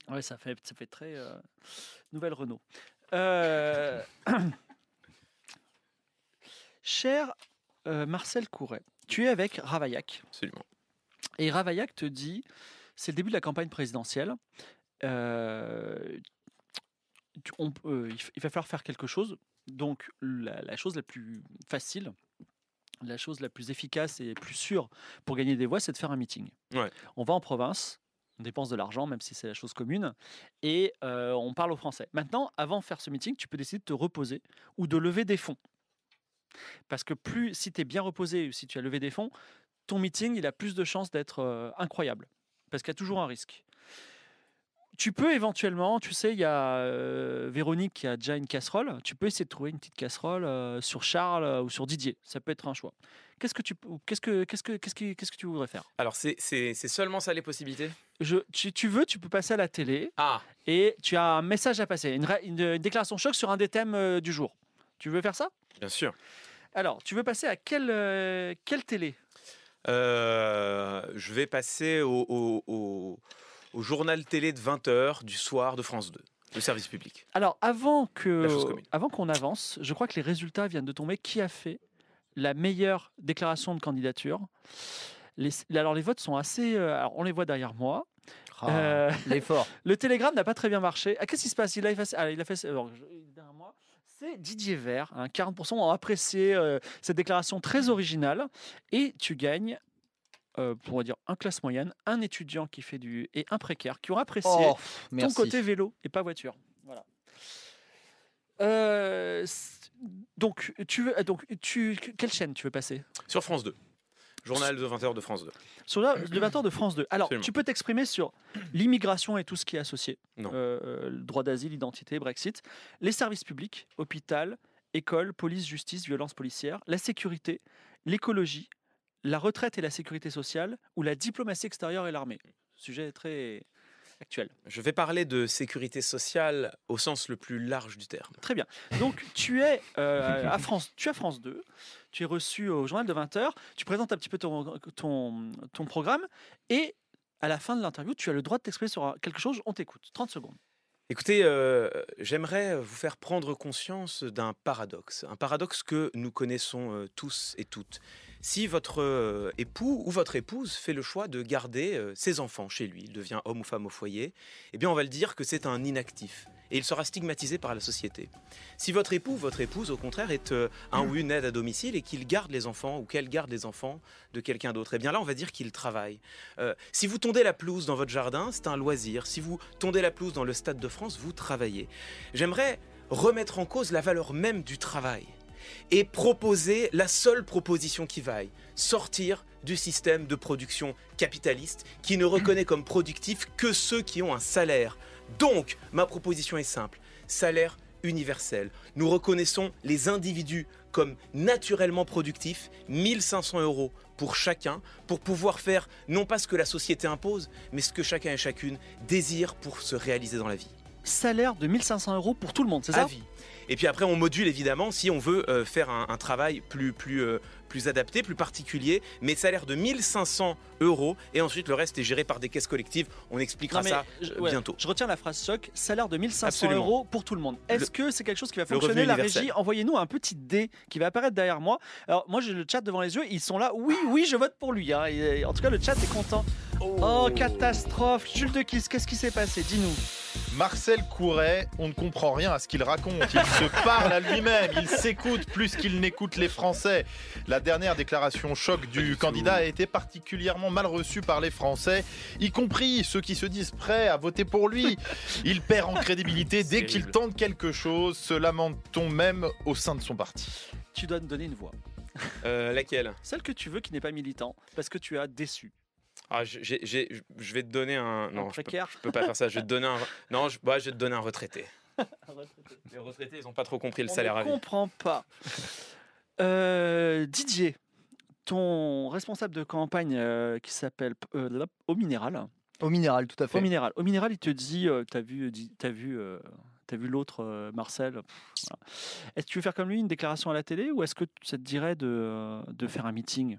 Ouais, ça fait, ça fait très euh, nouvelle Renault. Euh, Cher euh, Marcel Couret, tu es avec Ravaillac. Absolument. Et Ravaillac te dit, c'est le début de la campagne présidentielle. tu- on il va falloir faire quelque chose. Donc la, la chose la plus facile, la chose la plus efficace et plus sûre pour gagner des voix, c'est de faire un meeting. Ouais. On va en province, on dépense de l'argent, même si c'est la chose commune, et euh, on parle aux Français. Maintenant, avant de faire ce meeting, tu peux décider de te reposer ou de lever des fonds. Parce que plus, si tu es bien reposé ou si tu as levé des fonds, ton meeting, il a plus de chances d'être euh, incroyable. Parce qu'il y a toujours un risque. Tu peux éventuellement, tu sais, il y a euh, Véronique qui a déjà une casserole. Tu peux essayer de trouver une petite casserole euh, sur Charles euh, ou sur Didier. Ça peut être un choix. Qu'est-ce que tu, qu'est-ce que, qu'est-ce que, qu'est-ce que, qu'est-ce que tu voudrais faire? Alors, c'est c'est- c'est seulement ça les possibilités? Je, tu, tu veux, tu peux passer à la télé Ah, et tu as un message à passer, une, ré- une- une déclaration choc sur un des thèmes du jour. Tu veux faire ça? Bien sûr. Alors, tu veux passer à quelle, quelle télé? Euh, je vais passer au, au- au- au journal télé de 20h du soir de France 2, le service public. Alors, avant que, avant qu'on avance, je crois que les résultats viennent de tomber. Qui a fait la meilleure déclaration de candidature? Les, Alors, les votes sont assez. euh, alors, on les voit derrière moi. Ah, Euh, L'effort. le télégramme n'a pas très bien marché. Ah, Qu'est-ce qui se passe? Il a effacé. ah, il a fait. alors, je- il est derrière moi. C'est Didier Vert. hein, 40% ont apprécié euh, cette déclaration très originale. Et tu gagnes, euh, pour dire, un classe moyenne, un étudiant qui fait du. et un précaire qui ont apprécié Oh, ton merci. côté vélo et pas voiture. Voilà. Euh, donc, tu veux, donc tu, quelle chaîne tu veux passer? Sur France 2. Journal de 20h de France 2. Sur le le 20h de France 2. Alors, Absolument. tu peux t'exprimer sur l'immigration et tout ce qui est associé. Non. Euh, euh, le droit d'asile, identité, Brexit. Les services publics, hôpital, école, police, justice, violence policière, la sécurité, l'écologie, la retraite et la sécurité sociale, ou la diplomatie extérieure et l'armée? Sujet très actuel. Je vais parler de sécurité sociale au sens le plus large du terme. Très bien. Donc, tu es euh, à France, tu es à France 2, tu es reçu au journal de 20h, tu présentes un petit peu ton, ton, ton programme, et à la fin de l'interview, tu as le droit de t'exprimer sur quelque chose, on t'écoute. 30 secondes. Écoutez, euh, j'aimerais vous faire prendre conscience d'un paradoxe, un paradoxe que nous connaissons euh, tous et toutes. Si votre euh, époux ou votre épouse fait le choix de garder euh, ses enfants chez lui, il devient homme ou femme au foyer, eh bien on va le dire que c'est un inactif et il sera stigmatisé par la société. Si votre époux ou votre épouse, au contraire, est euh, un ou une aide à domicile et qu'il garde les enfants ou qu'elle garde les enfants de quelqu'un d'autre, eh bien là on va dire qu'il travaille. Euh, si vous tondez la pelouse dans votre jardin, c'est un loisir. Si vous tondez la pelouse dans le Stade de France, vous travaillez. J'aimerais remettre en cause la valeur même du travail et proposer la seule proposition qui vaille, sortir du système de production capitaliste qui ne reconnaît comme productif que ceux qui ont un salaire. Donc, ma proposition est simple, salaire universel. Nous reconnaissons les individus comme naturellement productifs, 1500 euros pour chacun, pour pouvoir faire non pas ce que la société impose, mais ce que chacun et chacune désire pour se réaliser dans la vie. Salaire de 1500 euros pour tout le monde, c'est À ça vie. Et puis après, on module évidemment si on veut euh, faire un, un travail plus, plus, euh, plus adapté, plus particulier, mais salaire de 1500 euros. Et ensuite, le reste est géré par des caisses collectives. On expliquera ça je- euh, ouais, bientôt. Je retiens la phrase choc, salaire de 1500 Absolument. euros pour tout le monde. Est-ce que c'est quelque chose qui va fonctionner La régie, envoyez-nous un petit dé qui va apparaître derrière moi. Alors moi j'ai le chat devant les yeux, ils sont là, oui, oui, je vote pour lui. hein. Et, en tout cas le chat est content. Oh, catastrophe Jules de Kiss, qu'est-ce qui s'est passé? Dis-nous. Marcel Couret, on ne comprend rien à ce qu'il raconte. Il se parle à lui-même, il s'écoute plus qu'il n'écoute les Français. La dernière déclaration choc du candidat a été particulièrement mal reçue par les Français, y compris ceux qui se disent prêts à voter pour lui. Il perd en crédibilité dès qu'il tente quelque chose, se lamente-t-on même au sein de son parti? Tu dois me donner une voix. Euh, laquelle? Celle que tu veux qui n'est pas militant, parce que tu as déçu. Ah, Je vais te donner un. Non, je peux, je peux pas faire ça. Je vais te donner un. Non, je, ouais, je vais te donner un retraité. Les retraités, ils n'ont pas trop compris le On salaire ne à vie. comprend pas. Euh, Didier, ton responsable de campagne euh, qui s'appelle euh, Au Minéral. Au minéral, tout à fait. Au Minéral. Au Minéral, il te dit, euh, t'as vu, t'as vu, t'as vu l'autre euh, Marcel? voilà. Est-ce que tu veux faire comme lui une déclaration à la télé ou est-ce que ça te dirait de, euh, de faire un meeting?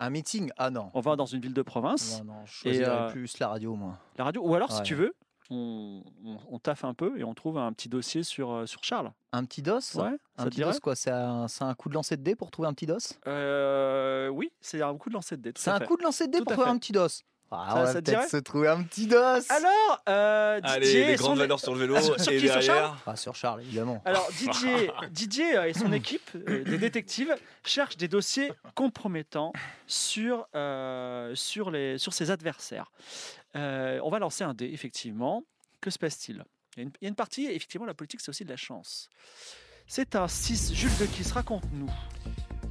Un meeting? Ah non. On va dans une ville de province, Non, non, je choisirais euh, plus la radio, moi. la radio, ou alors si tu veux, on, on, on taffe un peu et on trouve un petit dossier sur, euh, sur Charles. Un petit dos Ouais, Un petit dos, quoi C'est un, coup de lancer de dés pour trouver un petit dos? Euh, Oui, c'est un coup de lancer de dés. C'est un fait. coup de lancer de dés Tout pour trouver un petit dos. Ah, Ça- on ça va peut-être se trouver un petit dos. Alors, euh, Didier, Allez, les son- grandes valeurs sur le vélo Ah, sur- sur et qui, sur Charles derrière. Ah, sur Charles, évidemment. Alors Didier, Didier euh, et son équipe euh, des détectives cherchent des dossiers compromettants sur, euh, sur, les, sur ses adversaires. Euh, on va lancer un dé, effectivement. Que se passe-t-il? Il, y a une- il y a une partie, effectivement, la politique, c'est aussi de la chance. C'est un 6. Jules de Kiss, raconte-nous.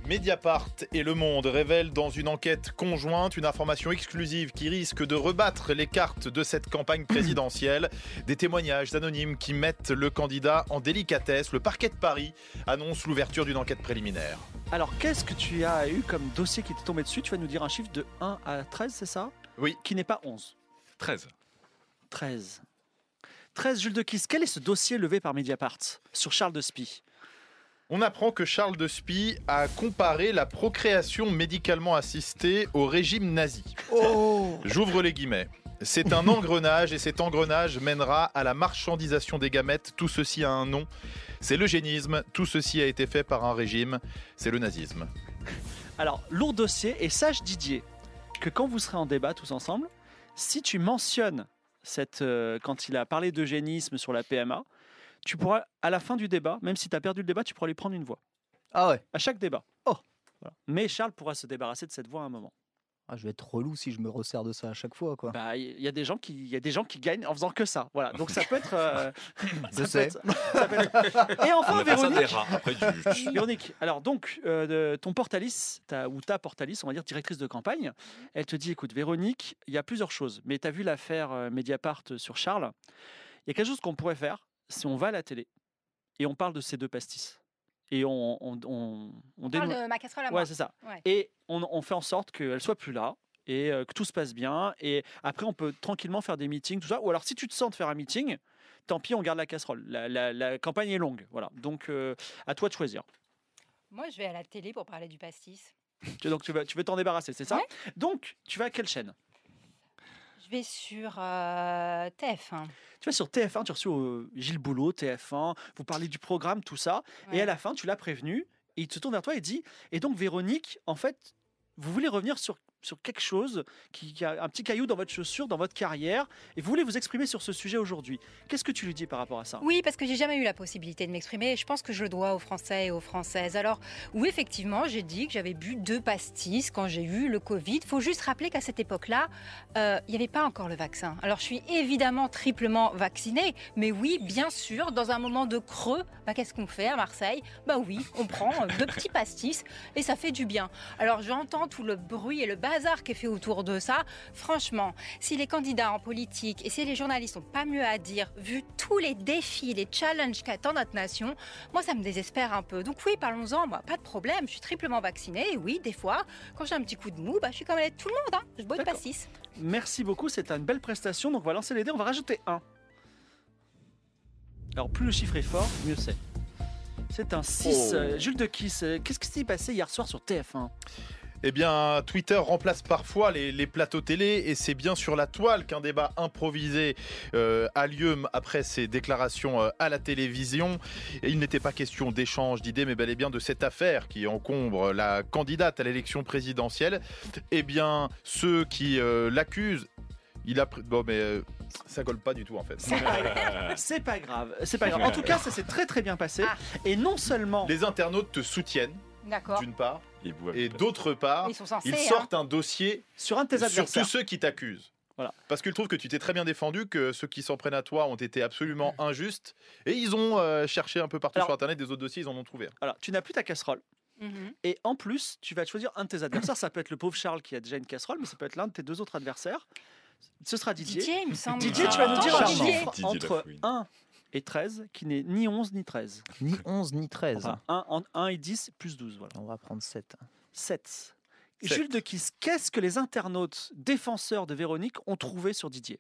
Mediapart et Le Monde révèlent dans une enquête conjointe une information exclusive qui risque de rebattre les cartes de cette campagne présidentielle. Des témoignages anonymes qui mettent le candidat en délicatesse. Le parquet de Paris annonce l'ouverture d'une enquête préliminaire. Alors, qu'est-ce que tu as eu comme dossier qui t'est tombé dessus? Tu vas nous dire un chiffre de 1 à 13, c'est ça? Oui. Qui n'est pas 11. 13. 13. 13, Jules de Kiss. Quel est ce dossier levé par Mediapart sur Charles de Spie? On apprend que Charles de Spie a comparé la procréation médicalement assistée au régime nazi. Oh J'ouvre les guillemets. C'est un engrenage et cet engrenage mènera à la marchandisation des gamètes. Tout ceci a un nom. C'est l'eugénisme. Tout ceci a été fait par un régime. C'est le nazisme. Alors, lourd dossier, et sache Didier, que quand vous serez en débat tous ensemble, si tu mentionnes cette, euh, quand il a parlé d'eugénisme sur la PMA, tu pourras, à la fin du débat, même si tu as perdu le débat, tu pourras lui prendre une voix. Ah ouais À chaque débat. Oh Voilà. Mais Charles pourra se débarrasser de cette voix à un moment. Ah, je vais être relou si je me resserre de ça à chaque fois, quoi. Bah, il y a des gens qui, il y a des gens qui gagnent en faisant que ça. Voilà. Donc ça peut être. euh, Je ça peut sais. être- ça peut être- Et On enfin, Véronique. rats. Après, tu- Véronique, alors donc, euh, de- ton Portalis, ta, ou ta Portalis, on va dire directrice de campagne, elle te dit écoute, Véronique, il y a plusieurs choses, mais tu as vu l'affaire euh, Mediapart sur Charles. Il y a quelque chose qu'on pourrait faire si on va à la télé et on parle de ces deux pastis. Et on, on, on, parle de ma casserole à moi. Ouais, c'est ça. Ouais. Et on, on fait en sorte qu'elle soit plus là et euh, que tout se passe bien. Et après, on peut tranquillement faire des meetings, tout ça. Ou alors, si tu te sens de faire un meeting, tant pis, on garde la casserole. La, la- la campagne est longue. Voilà. Donc, euh, à toi de choisir. Moi, je vais à la télé pour parler du pastis. Donc, tu veux tu veux t'en débarrasser, c'est ça Ouais. Donc, tu vas à quelle chaîne? Vais sur euh, TF1. Tu vas sur TF1, tu as reçu euh, Gilles Boulot, TF1, vous parlez du programme, tout ça. Et à la fin, tu l'as prévenu. Et il se tourne vers toi et dit Et donc, Véronique, en fait, vous voulez revenir sur, sur quelque chose qui, qui a un petit caillou dans votre chaussure, dans votre carrière, et vous voulez vous exprimer sur ce sujet aujourd'hui. Qu'est-ce que tu lui dis par rapport à ça? Oui, parce que j'ai jamais eu la possibilité de m'exprimer et je pense que je le dois aux Français et aux Françaises. Alors, oui, effectivement, j'ai dit que j'avais bu deux pastis quand j'ai eu le Covid. faut juste rappeler qu'à cette époque-là, euh, il n'y avait pas encore le vaccin. Alors, je suis évidemment triplement vaccinée, mais oui, bien sûr, dans un moment de creux, bah, qu'est-ce qu'on fait à Marseille? Bah oui, on prend euh, deux petits pastis et ça fait du bien. Alors, j'entends tout le bruit et le bazar qui est fait autour de ça. Franchement, si les candidats en politique et si les journalistes n'ont pas mieux à dire, vu tous les défis, les challenges qu'attend notre nation, moi ça me désespère un peu. Donc oui, parlons-en, moi, pas de problème, je suis triplement vaccinée et oui, des fois, quand j'ai un petit coup de mou, bah, je suis comme elle est tout le monde, hein. je bois de D'accord. pastis. Merci beaucoup, c'est une belle prestation. Donc, on va lancer les dés, on va rajouter un. Alors, plus le chiffre est fort, mieux c'est. C'est un 6. Oh. Euh, Jules de Kiss, qu'est-ce qui s'est passé hier soir sur TF1 Eh bien, Twitter remplace parfois les, les plateaux télé et c'est bien sur la toile qu'un débat improvisé euh, a lieu après ces déclarations euh, à la télévision. Et il n'était pas question d'échange d'idées, mais bel et bien de cette affaire qui encombre la candidate à l'élection présidentielle. Eh bien, ceux qui euh, l'accusent, il a pr- bon, mais euh, ça colle pas du tout en fait. C'est pas grave. C'est pas grave. En tout cas, ça s'est très très bien passé. Ah. Et non seulement. Les internautes te soutiennent. D'une part Et d'autre part, Ils sont censés. ils hein. sortent un dossier Sur un de tes sur tous ceux qui t'accusent. Voilà. Parce qu'ils trouvent que tu t'es très bien défendu, que ceux qui s'en prennent à toi ont été absolument injustes. Et ils ont euh, cherché un peu partout Alors- sur Internet des autres dossiers, ils en ont trouvé. Alors, tu n'as plus ta casserole. Mhm. Et en plus, tu vas choisir un de tes adversaires. Ça peut être le pauvre Charles qui a déjà une casserole, mais ça peut être l'un de tes deux autres adversaires. Ce sera Didier. Didier, il me semble. Didier, tu vas nous Ah, dire un Didier. chiffre Didier entre Lafouine. 1 et 13 qui n'est ni 11 ni 13. Ni 11 ni 13. Enfin, 1, en 1 et 10 plus 12. Voilà. On va prendre 7. 7. Sept. Jules de Kiss, qu'est-ce que les internautes défenseurs de Véronique ont trouvé sur Didier?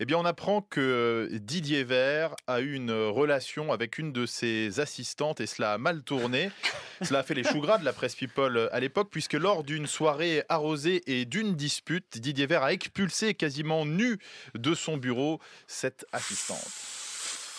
Eh bien, on apprend que Didier Vert a eu une relation avec une de ses assistantes et cela a mal tourné. cela a fait les choux gras de la presse People à l'époque, puisque lors d'une soirée arrosée et d'une dispute, Didier Vert a expulsé quasiment nu de son bureau cette assistante.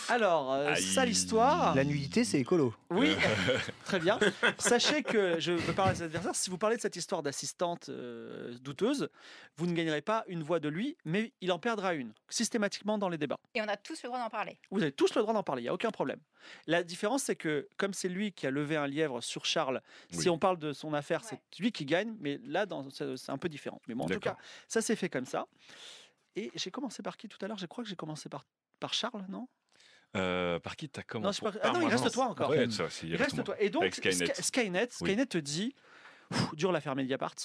Alors, euh, Aïe. sale histoire. La nudité, c'est écolo. Oui, très bien. Sachez que je veux parler de cet adversaire. Si vous parlez de cette histoire d'assistante euh, douteuse, vous ne gagnerez pas une voix de lui, mais il en perdra une, systématiquement dans les débats. Et on a tous le droit d'en parler. Vous avez tous le droit d'en parler, il n'y a aucun problème. La différence, c'est que comme c'est lui qui a levé un lièvre sur Charles, si on parle de son affaire, Ouais. c'est lui qui gagne, mais là, c'est un peu différent. Mais bon, en tout cas, ça s'est fait comme ça. Et j'ai commencé par qui tout à l'heure? Je crois que j'ai commencé par, par Charles, non? Euh, par qui t'as Non, commencé pas- ah non, il reste toi encore. Ouais, ça, c'est- Il reste toi. Et donc, Skynet. Sky- Skynet, Oui. Skynet te dit dur l'affaire Mediapart.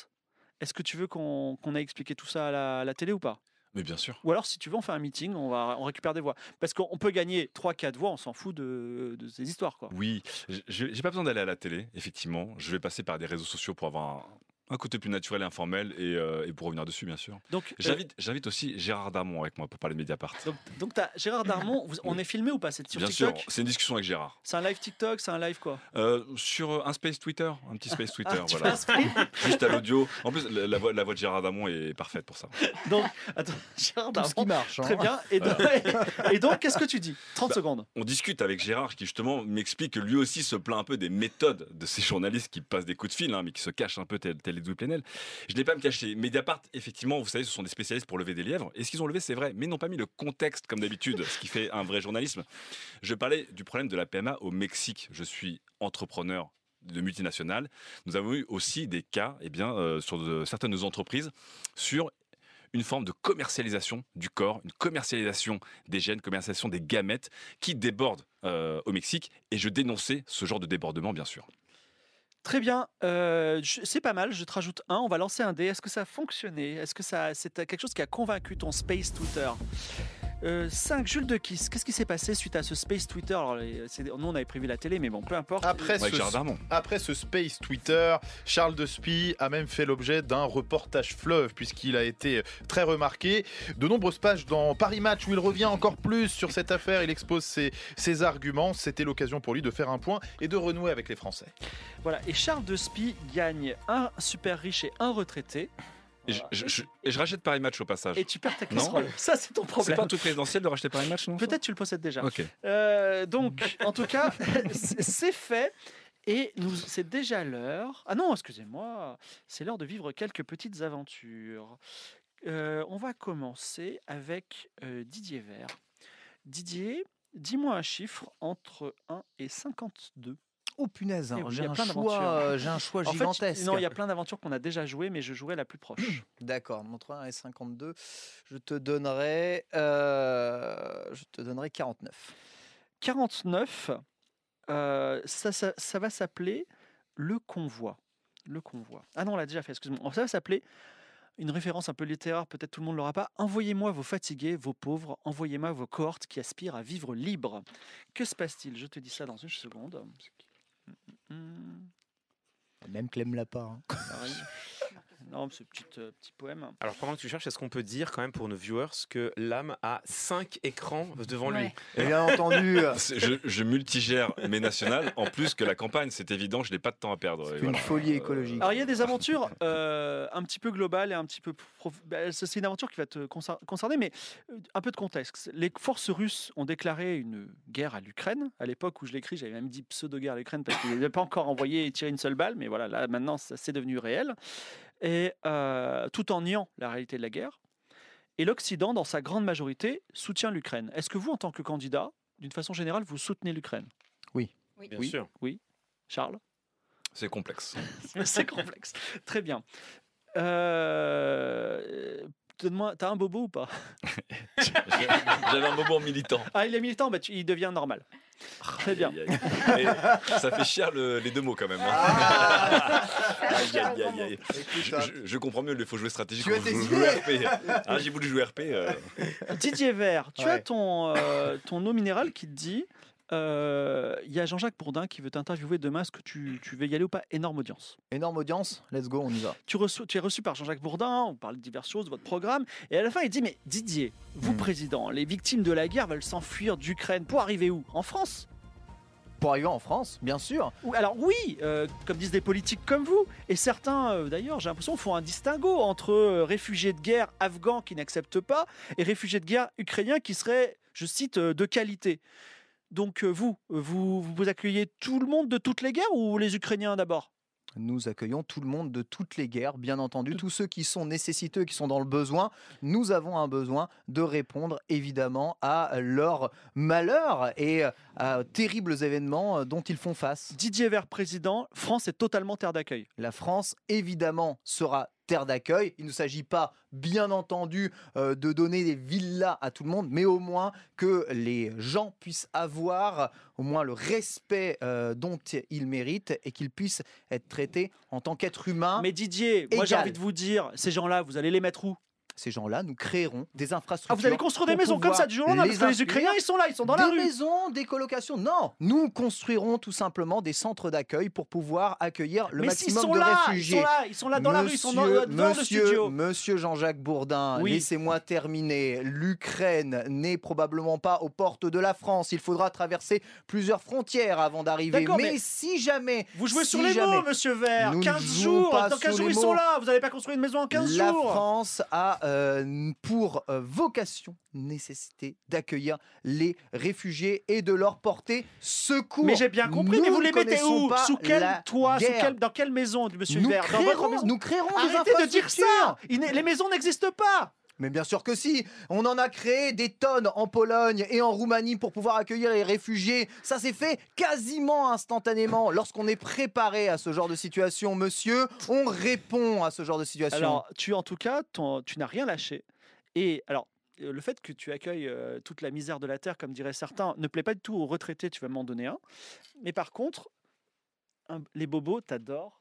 Est-ce que tu veux qu'on ait expliqué tout ça à la, à la télé ou pas? Mais bien sûr. Ou alors, si tu veux, on fait un meeting, on, va, on récupère des voix. Parce qu'on peut gagner 3-4 voix, on s'en fout de, de ces histoires. Quoi. Oui, j'ai pas besoin d'aller à la télé, effectivement. Je vais passer par des réseaux sociaux pour avoir un, un côté plus naturel et informel et, euh, et pour revenir dessus, bien sûr. Donc, euh, J'invite, aussi Gérard Darmon avec moi pour parler de Mediapart. donc, donc t'as Gérard Darmon, vous- on est filmé ou pas C'est sur bien sûr, c'est une discussion avec Gérard. C'est un live TikTok C'est un live quoi Euh, sur un space Twitter, un petit space Twitter, Ah, voilà. Juste à l'audio. En plus, la, la voix, la voix de Gérard Darmon est parfaite pour ça. Donc, attends, Gérard Tout ce qui Darmon. marche. hein. Très bien. Et donc, et donc, qu'est-ce que tu dis? 30 Bah, secondes. On discute avec Gérard qui justement m'explique que lui aussi se plaint un peu des méthodes de ces journalistes qui passent des coups de fil, hein, mais qui se cachent un peu tel, tel Je n'ai pas à me cacher. Mediapart, effectivement, vous savez, ce sont des spécialistes pour lever des lièvres. Et ce qu'ils ont levé, c'est vrai, mais n'ont pas mis le contexte comme d'habitude, ce qui fait un vrai journalisme. Je parlais du problème de la PMA au Mexique. Je suis entrepreneur de multinationales, nous avons eu aussi des cas eh bien, euh, sur de- certaines entreprises sur une forme de commercialisation du corps, une commercialisation des gènes, commercialisation des gamètes qui déborde euh, au Mexique. Et je dénonçais ce genre de débordement, bien sûr. Très bien, euh, c'est pas mal. Je te rajoute un. On va lancer un dé. Est-ce que ça a fonctionné? Est-ce que ça, c'est quelque chose qui a convaincu ton space Twitter 5. Jules de Kiss, qu'est-ce qui s'est passé suite à ce space Twitter? Alors, Nous, on avait prévu la télé, mais bon, peu importe. Après ce, après ce Space Twitter, Charles de Spie a même fait l'objet d'un reportage fleuve puisqu'il a été très remarqué. De nombreuses pages dans Paris Match où il revient encore plus sur cette affaire, il expose ses, ses arguments. C'était l'occasion pour lui de faire un point et de renouer avec les Français. Voilà. Et Charles de Spie gagne un super riche et un retraité. Et je, je- je- et je rachète Paris Match au passage. Et tu perds ta casserole. Ça, c'est ton C'est problème. pas un truc présidentiel de racheter Paris Match, non Peut-être tu le possèdes déjà. Euh, donc, en tout cas, c'est c'est fait. Et nous, c'est déjà l'heure. Ah non, excusez-moi, c'est l'heure de vivre quelques petites aventures. Euh, on va commencer avec euh, Didier Vert. Didier, dis-moi un chiffre entre 1 et 52. Oh punaise, oui, il j'ai un, plein choix, euh, j'ai un choix En fait, gigantesque. non, il y a plein d'aventures qu'on a déjà jouées, mais je jouerai la plus proche. D'accord, entre 1 et 52, je te donnerai, euh, je te donnerai 49. 49, euh, ça, ça- ça va s'appeler le convoi. Le convoi. Ah non, on l'a déjà fait, excuse-moi. Ça va s'appeler une référence un peu littéraire, peut-être tout le monde ne l'aura pas. Envoyez-moi vos fatigués, vos pauvres, envoyez-moi vos cohortes qui aspirent à vivre libre. Que se passe-t-il? Je te dis ça dans une seconde. Hum, Même Clem l'a pas. hein. Non, ce petit, euh, petit poème. Alors pendant que tu cherches, est-ce qu'on peut dire quand même pour nos viewers que l'âme a 5 écrans devant lui Ouais. Et bien entendu, Je, je multigère mes nationales. En plus que la campagne, c'est évident, je n'ai pas de temps à perdre. C'est une voilà. folie écologique. Alors il y a des aventures euh, un petit peu globales et un petit peu... prof- bah, C'est une aventure qui va te concer- concerner, mais euh, un peu de contexte. Les forces russes ont déclaré une guerre à l'Ukraine. À l'époque où je l'écris, j'avais même dit pseudo-guerre à l'Ukraine parce qu'ils n'avaient pas encore envoyé et tiré une seule balle, mais voilà, là maintenant ça c'est devenu réel. Et euh, tout en niant la réalité de la guerre. Et l'Occident, dans sa grande majorité, soutient l'Ukraine. Est-ce que vous, en tant que candidat, d'une façon générale, vous soutenez l'Ukraine? Bien Oui. sûr. Charles? C'est complexe. C'est complexe. Très bien. Euh, Donne-moi, t'as un bobo ou pas? J'avais un moment militant. Ah, il est militant, bah, tu- il devient normal. Très bien. Ça fait chier le- les deux mots quand même. hein. Aïe, aïe, aïe, aïe. Je, je- je comprends mieux, il faut jouer stratégique. Tu as faut tes jouer RP. Ah, j'ai voulu jouer RP. euh. Didier Vert, tu Ouais. as ton, euh, ton eau minérale qui te dit euh, il y a Jean-Jacques Bourdin qui veut t'interviewer demain. Est-ce que tu, tu veux y aller ou pas? Énorme audience. Énorme audience, let's go, on y va. Tu, reçois- tu es reçu par Jean-Jacques Bourdin, on parle de diverses choses, de votre programme. Et à la fin, il dit Mais Didier, vous, Hmm. président, les victimes de la guerre veulent s'enfuir d'Ukraine pour arriver où? En France? Pour arriver en France, bien sûr. Alors oui, euh, comme disent des politiques comme vous, et certains euh, d'ailleurs, j'ai l'impression, font un distinguo entre euh, réfugiés de guerre afghans qui n'acceptent pas et réfugiés de guerre ukrainiens qui seraient, je cite, de qualité. Donc euh, vous, euh, vous, vous accueillez tout le monde de toutes les guerres ou les Ukrainiens d'abord? Nous accueillons tout le monde de toutes les guerres, bien entendu, tous ceux qui sont nécessiteux, qui sont dans le besoin. Nous avons un besoin de répondre évidemment à leurs malheurs et à terribles événements dont ils font face. Didier Vert, président, France est totalement terre d'accueil. La France, évidemment, sera terre d'accueil. Il ne s'agit pas, bien entendu, euh, de donner des villas à tout le monde, mais au moins que les gens puissent avoir au moins le respect euh, dont ils méritent et qu'ils puissent être traités en tant qu'êtres humains. Mais Didier, moi j'ai envie de vous dire, ces gens-là, vous allez les mettre où? Ces gens-là, nous créerons des infrastructures. Ah, vous allez construire des maisons comme ça du jour au lendemain parce que les. Ukrainiens, ils sont là, ils sont dans la des rue. maisons, des colocations. Non, nous construirons tout simplement des centres d'accueil pour pouvoir accueillir le Mais maximum sont de là, réfugiés. ils sont là, ils sont là dans la rue, ils sont dans, Monsieur- dans le monsieur, studio. Monsieur Jean-Jacques Bourdin, Oui. laissez-moi terminer. L'Ukraine n'est probablement pas aux portes de la France. Il faudra traverser plusieurs frontières avant d'arriver. Mais, mais si jamais, Vous jouez si sur les jamais mots, monsieur Vert. Nous ne 15 jouons jours, dans 15 sur jours, ils sont là. Vous n'allez pas construire une maison en 15 la jours. France a euh, pour euh, vocation, nécessité d'accueillir les réfugiés et de leur porter secours. Mais j'ai bien compris, Nous mais vous les mettez où? pas Sous quel toit Sous guerre. quel, Dans quelle maison, monsieur nous Vert Dans votre créerons, maison? nous créerons des Arrêtez de dire ça Il Les maisons n'existent pas Mais bien sûr que si On en a créé des tonnes en Pologne et en Roumanie pour pouvoir accueillir les réfugiés. Ça s'est fait quasiment instantanément. Lorsqu'on est préparé à ce genre de situation, monsieur, on répond à ce genre de situation. Alors, tu en tout cas, tu n'as rien lâché. Et alors, euh, le fait que tu accueilles euh, toute la misère de la terre, comme diraient certains, ne plaît pas du tout aux retraités. Tu vas m'en donner un. Mais par contre, les bobos t'adorent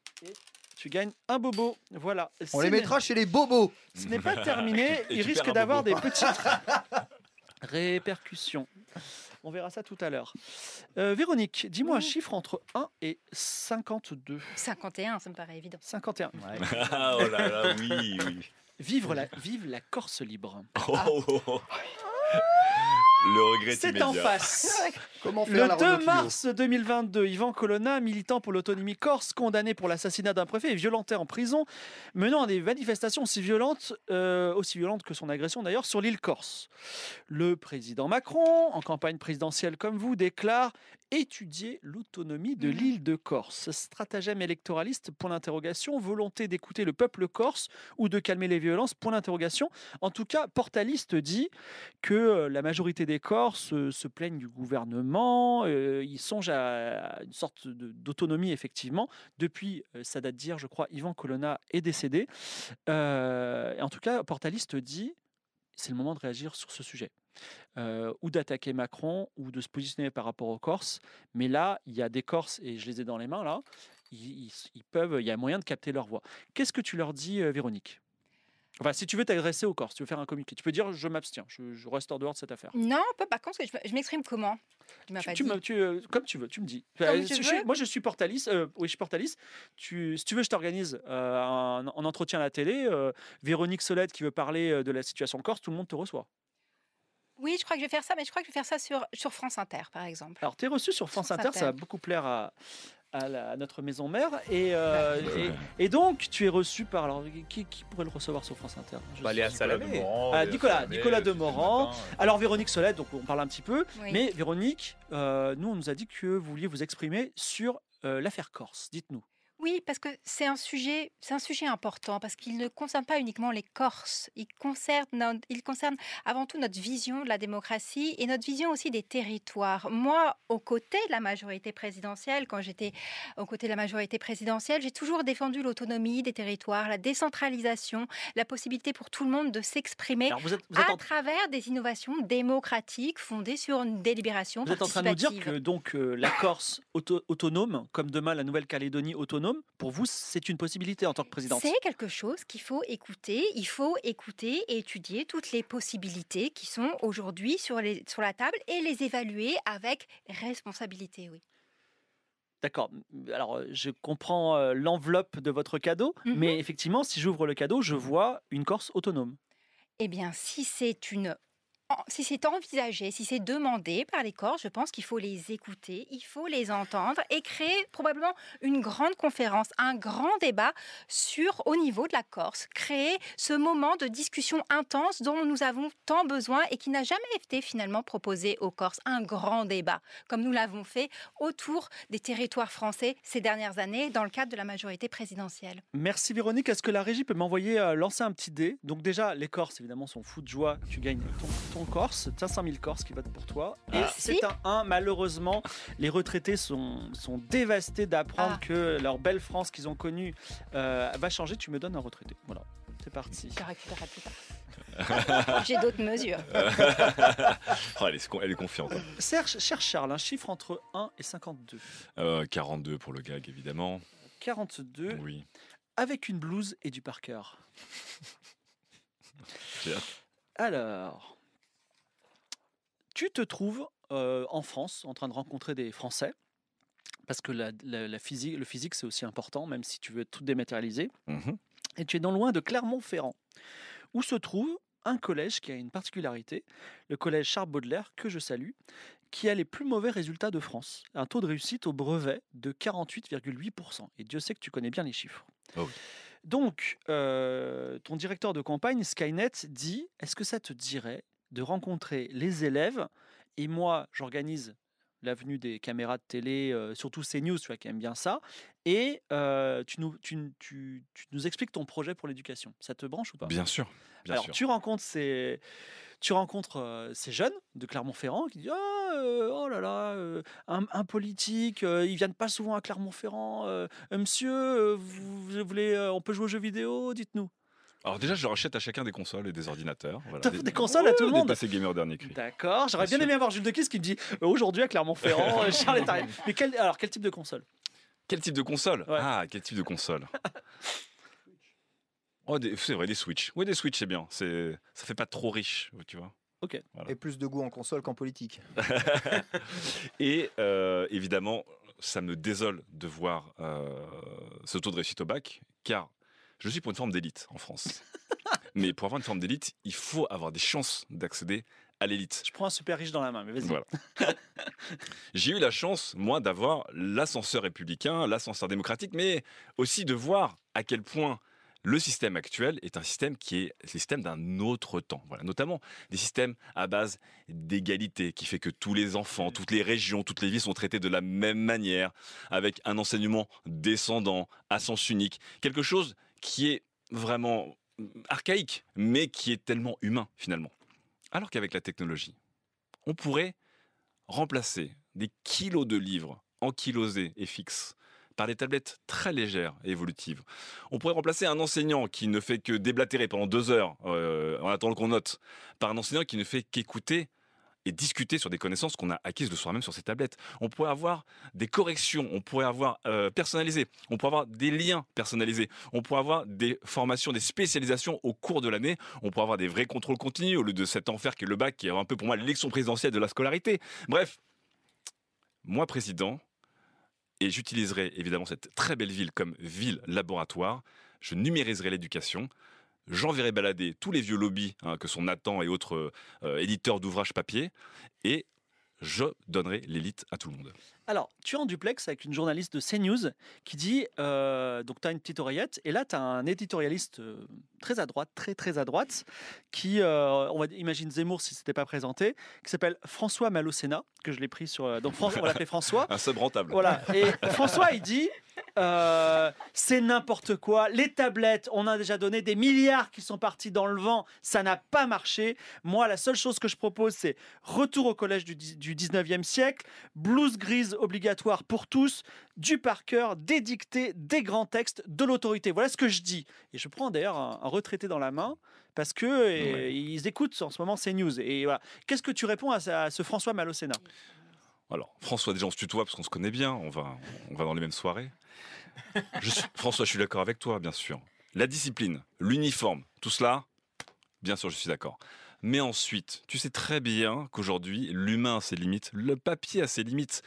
tu gagnes un bobo. Voilà. on les mettra chez les bobos. Ce n'est pas terminé. Il risque d'avoir des petites répercussions. On verra ça tout à l'heure. Euh, Véronique, dis-moi un chiffre entre 1 et 52. 51, ça me paraît évident. 51. Ah, oh là là, oui, oui. Vivre la, vive la Corse libre. Oh, oh, oh. Le regret C'est immédiat. en face. Comment Le faire la 2 Renault Clio mars 2022, Yvan Colonna, militant pour l'autonomie corse, condamné pour l'assassinat d'un préfet et violenté en prison, menant à des manifestations aussi violentes, euh, aussi violentes que son agression d'ailleurs, sur l'île Corse. Le président Macron, en campagne présidentielle comme vous, déclare étudier l'autonomie de Mhm. l'île de Corse. Stratagème électoraliste, point d'interrogation, volonté d'écouter le peuple corse ou de calmer les violences, point d'interrogation. En tout cas, Portaliste dit que euh, la majorité des Corses se plaignent du gouvernement, ils songent à, une sorte d'autonomie effectivement. Depuis, ça date d'hier, je crois, Yvan Colonna est décédé. En tout cas, Portaliste dit, c'est le moment de réagir sur ce sujet. Ou d'attaquer Macron ou de se positionner par rapport aux Corses. Mais là, il y a des Corses, et je les ai dans les mains là, peuvent, il y a moyen de capter leur voix. Qu'est-ce que tu leur dis, Véronique? Enfin, si tu veux t'adresser aux Corses, tu veux faire un communiqué, tu peux dire je m'abstiens, je, je reste hors dehors de cette affaire. Non, pas par contre, je, me- je m'exprime comment? Tu m'as Tu, pas tu dit. me- tu, euh, comme tu veux, tu me dis. Comme tu je suis- veux moi, je suis portalis. euh, oui, je suis portalis. Tu, si tu veux, je t'organise euh, un, un entretien à la télé. euh, Véronique Solette qui veut parler de la situation corse, tout le monde te reçoit. Oui, je crois que je vais faire ça, mais je crois que je vais faire ça sur, sur France Inter, par exemple. Alors, tu es reçu sur France Inter, ça va beaucoup plaire à, à la- à notre maison mère. Et, euh, et, et donc, tu es reçu par. Alors, qui, qui pourrait le recevoir sur France Inter? Je Bah, sais- Léa Salamé. Ah, Nicolas- Nicolas Demorand. Alors, Véronique Solette, donc on parle un petit peu. Oui. Mais Véronique, euh, nous, on nous a dit que vous vouliez vous exprimer sur euh, l'affaire Corse. Dites-nous. Oui, parce que c'est un sujet, c'est un sujet important parce qu'il ne concerne pas uniquement les Corses. Il concerne, il concerne avant tout notre vision de la démocratie et notre vision aussi des territoires. Moi, aux côtés de la majorité présidentielle, quand j'étais aux côtés de la majorité présidentielle, j'ai toujours défendu l'autonomie des territoires, la décentralisation, la possibilité pour tout le monde de s'exprimer Alors, vous êtes, vous êtes à en travers des innovations démocratiques fondées sur une délibération Vous êtes en train de nous dire que donc euh, la Corse auto- autonome, comme demain la Nouvelle-Calédonie autonome, pour vous c'est une possibilité en tant que présidente. C'est quelque chose qu'il faut écouter. Il faut écouter et étudier toutes les possibilités qui sont aujourd'hui sur, les- sur la table et les évaluer avec responsabilité, oui. D'accord. Alors euh, je comprends euh, l'enveloppe de votre cadeau, Mhm. mais effectivement si j'ouvre le cadeau, je vois une Corse autonome. Eh bien, si c'est une si c'est envisagé, si c'est demandé par les corps, je pense qu'il faut les écouter, il faut les entendre et créer probablement une grande conférence, un grand débat sur au niveau de la Corse, créer ce moment de discussion intense dont nous avons tant besoin et qui n'a jamais été finalement proposé aux Corses, un grand débat comme nous l'avons fait autour des territoires français ces dernières années dans le cadre de la majorité présidentielle. Merci Véronique. Est-ce que la régie peut m'envoyer euh, lancer un petit dé? Donc déjà, les Corses évidemment sont fous de joie. Tu gagnes ton, ton Corse, 500 000 Corses qui votent pour toi. Et Merci. c'est un 1. Malheureusement, les retraités sont, sont dévastés d'apprendre Ah. que leur belle France qu'ils ont connue euh, va changer. Tu me donnes un retraité. Voilà, c'est parti. Je récupérerai plus tard. J'ai d'autres mesures. Oh, elle, est, con- elle est confiante. hein. Serge, cher Charles, un chiffre entre 1 et 52. Euh, 42 pour le gag, évidemment. 42 Oui. avec une blouse et du Parker. Alors, tu te trouves euh, en France en train de rencontrer des Français, parce que la, la- la physique, le physique c'est aussi important, même si tu veux tout dématérialiser. Mhm. Et tu es non loin de Clermont-Ferrand, où se trouve un collège qui a une particularité, le collège Charles Baudelaire, que je salue, qui a les plus mauvais résultats de France, un taux de réussite au brevet de 48,8%. Et Dieu sait que tu connais bien les chiffres. Oh oui. Donc, euh, ton directeur de campagne, Skynet, dit, est-ce que ça te dirait de rencontrer les élèves Et moi, j'organise l'avenue des caméras de télé, euh, surtout CNews, tu vois, qui aime bien ça. Et euh, tu, nous, tu, tu- tu nous expliques ton projet pour l'éducation. Ça te branche ou pas? Bien sûr, bien Alors, sûr. tu rencontres ces, tu rencontres euh, ces jeunes de Clermont-Ferrand qui disent Ah, oh là là, un, un politique, ils viennent pas souvent à Clermont-Ferrand. monsieur, vous, vous voulez, on peut jouer aux jeux vidéo Dites-nous. Alors déjà, je leur achète à chacun des consoles et des ordinateurs. Voilà. T'offres des consoles à tout le monde Des PC gamer dernier cri. D'accord, j'aurais Bien aimé avoir Jules de Kiss qui me dit euh, aujourd'hui à Clermont-Ferrand, euh, Charles est arrivé. Mais quel, alors, quel type de console? Quel type de console? Ouais. Ah, quel type de console? Oh, des- c'est vrai, des Switch. Oui, des Switch, c'est bien. C'est, ça fait pas trop riche, tu vois. Et plus de goût en console qu'en politique. Et euh, évidemment, ça me désole de voir euh, ce taux de réussite au bac, car je suis pour une forme d'élite en France. Mais pour avoir une forme d'élite, il faut avoir des chances d'accéder à l'élite. Je prends un super riche dans la main, mais vas-y. Voilà. J'ai eu la chance, moi, d'avoir l'ascenseur républicain, l'ascenseur démocratique, mais aussi de voir à quel point le système actuel est un système qui est le système d'un autre temps. Voilà, notamment des systèmes à base d'égalité, qui fait que tous les enfants, toutes les régions, toutes les villes sont traitées de la même manière, avec un enseignement descendant, à sens unique, quelque chose qui est vraiment archaïque, mais qui est tellement humain finalement. Alors qu'avec la technologie, on pourrait remplacer des kilos de livres ankylosés et fixes par des tablettes très légères et évolutives. On pourrait remplacer un enseignant qui ne fait que déblatérer pendant deux heures euh, en attendant qu'on note par un enseignant qui ne fait qu'écouter et discuter sur des connaissances qu'on a acquises de soi-même sur ces tablettes. On pourrait avoir des corrections, on pourrait avoir euh, personnalisé, on pourrait avoir des liens personnalisés, on pourrait avoir des formations, des spécialisations au cours de l'année, on pourrait avoir des vrais contrôles continus au lieu de cet enfer qui est le bac, qui est un peu pour moi l'élection présidentielle de la scolarité. Bref, moi président, et j'utiliserai évidemment cette très belle ville comme ville laboratoire, je numériserai l'éducation, j'enverrai balader tous les vieux lobbies hein, que sont Nathan et autres euh, éditeurs d'ouvrages papier, et je donnerai l'élite à tout le monde. Alors, tu es en duplex avec une journaliste de CNews qui dit euh, donc tu as une petite oreillette, et là, tu as un éditorialiste euh, très à droite, très très à droite, qui, euh, on va imagine Zemmour si c'était pas présenté, qui s'appelle François Malocena, que je l'ai pris sur. donc, Fran- on l'appelait François. Un sub rentable. Voilà. Et François, il dit c'est n'importe quoi. Les tablettes, on a déjà donné des milliards qui sont partis dans le vent. Ça n'a pas marché. Moi, la seule chose que je propose, c'est retour au collège du, du 19e siècle, blouse grise obligatoire pour tous, du par cœur, des dictées, des grands textes, de l'autorité. Voilà ce que je dis. Et je prends d'ailleurs un, un retraité dans la main parce que ils écoutent en ce moment ces news. Et voilà. Qu'est-ce que tu réponds à, ce François Malocena? Alors, François, déjà, on se tutoie parce qu'on se connaît bien, on va, on va dans les mêmes soirées. Je suis- François, je suis d'accord avec toi, bien sûr. La discipline, l'uniforme, tout cela, bien sûr, je suis d'accord. Mais ensuite, tu sais très bien qu'aujourd'hui, l'humain a ses limites, le papier a ses limites.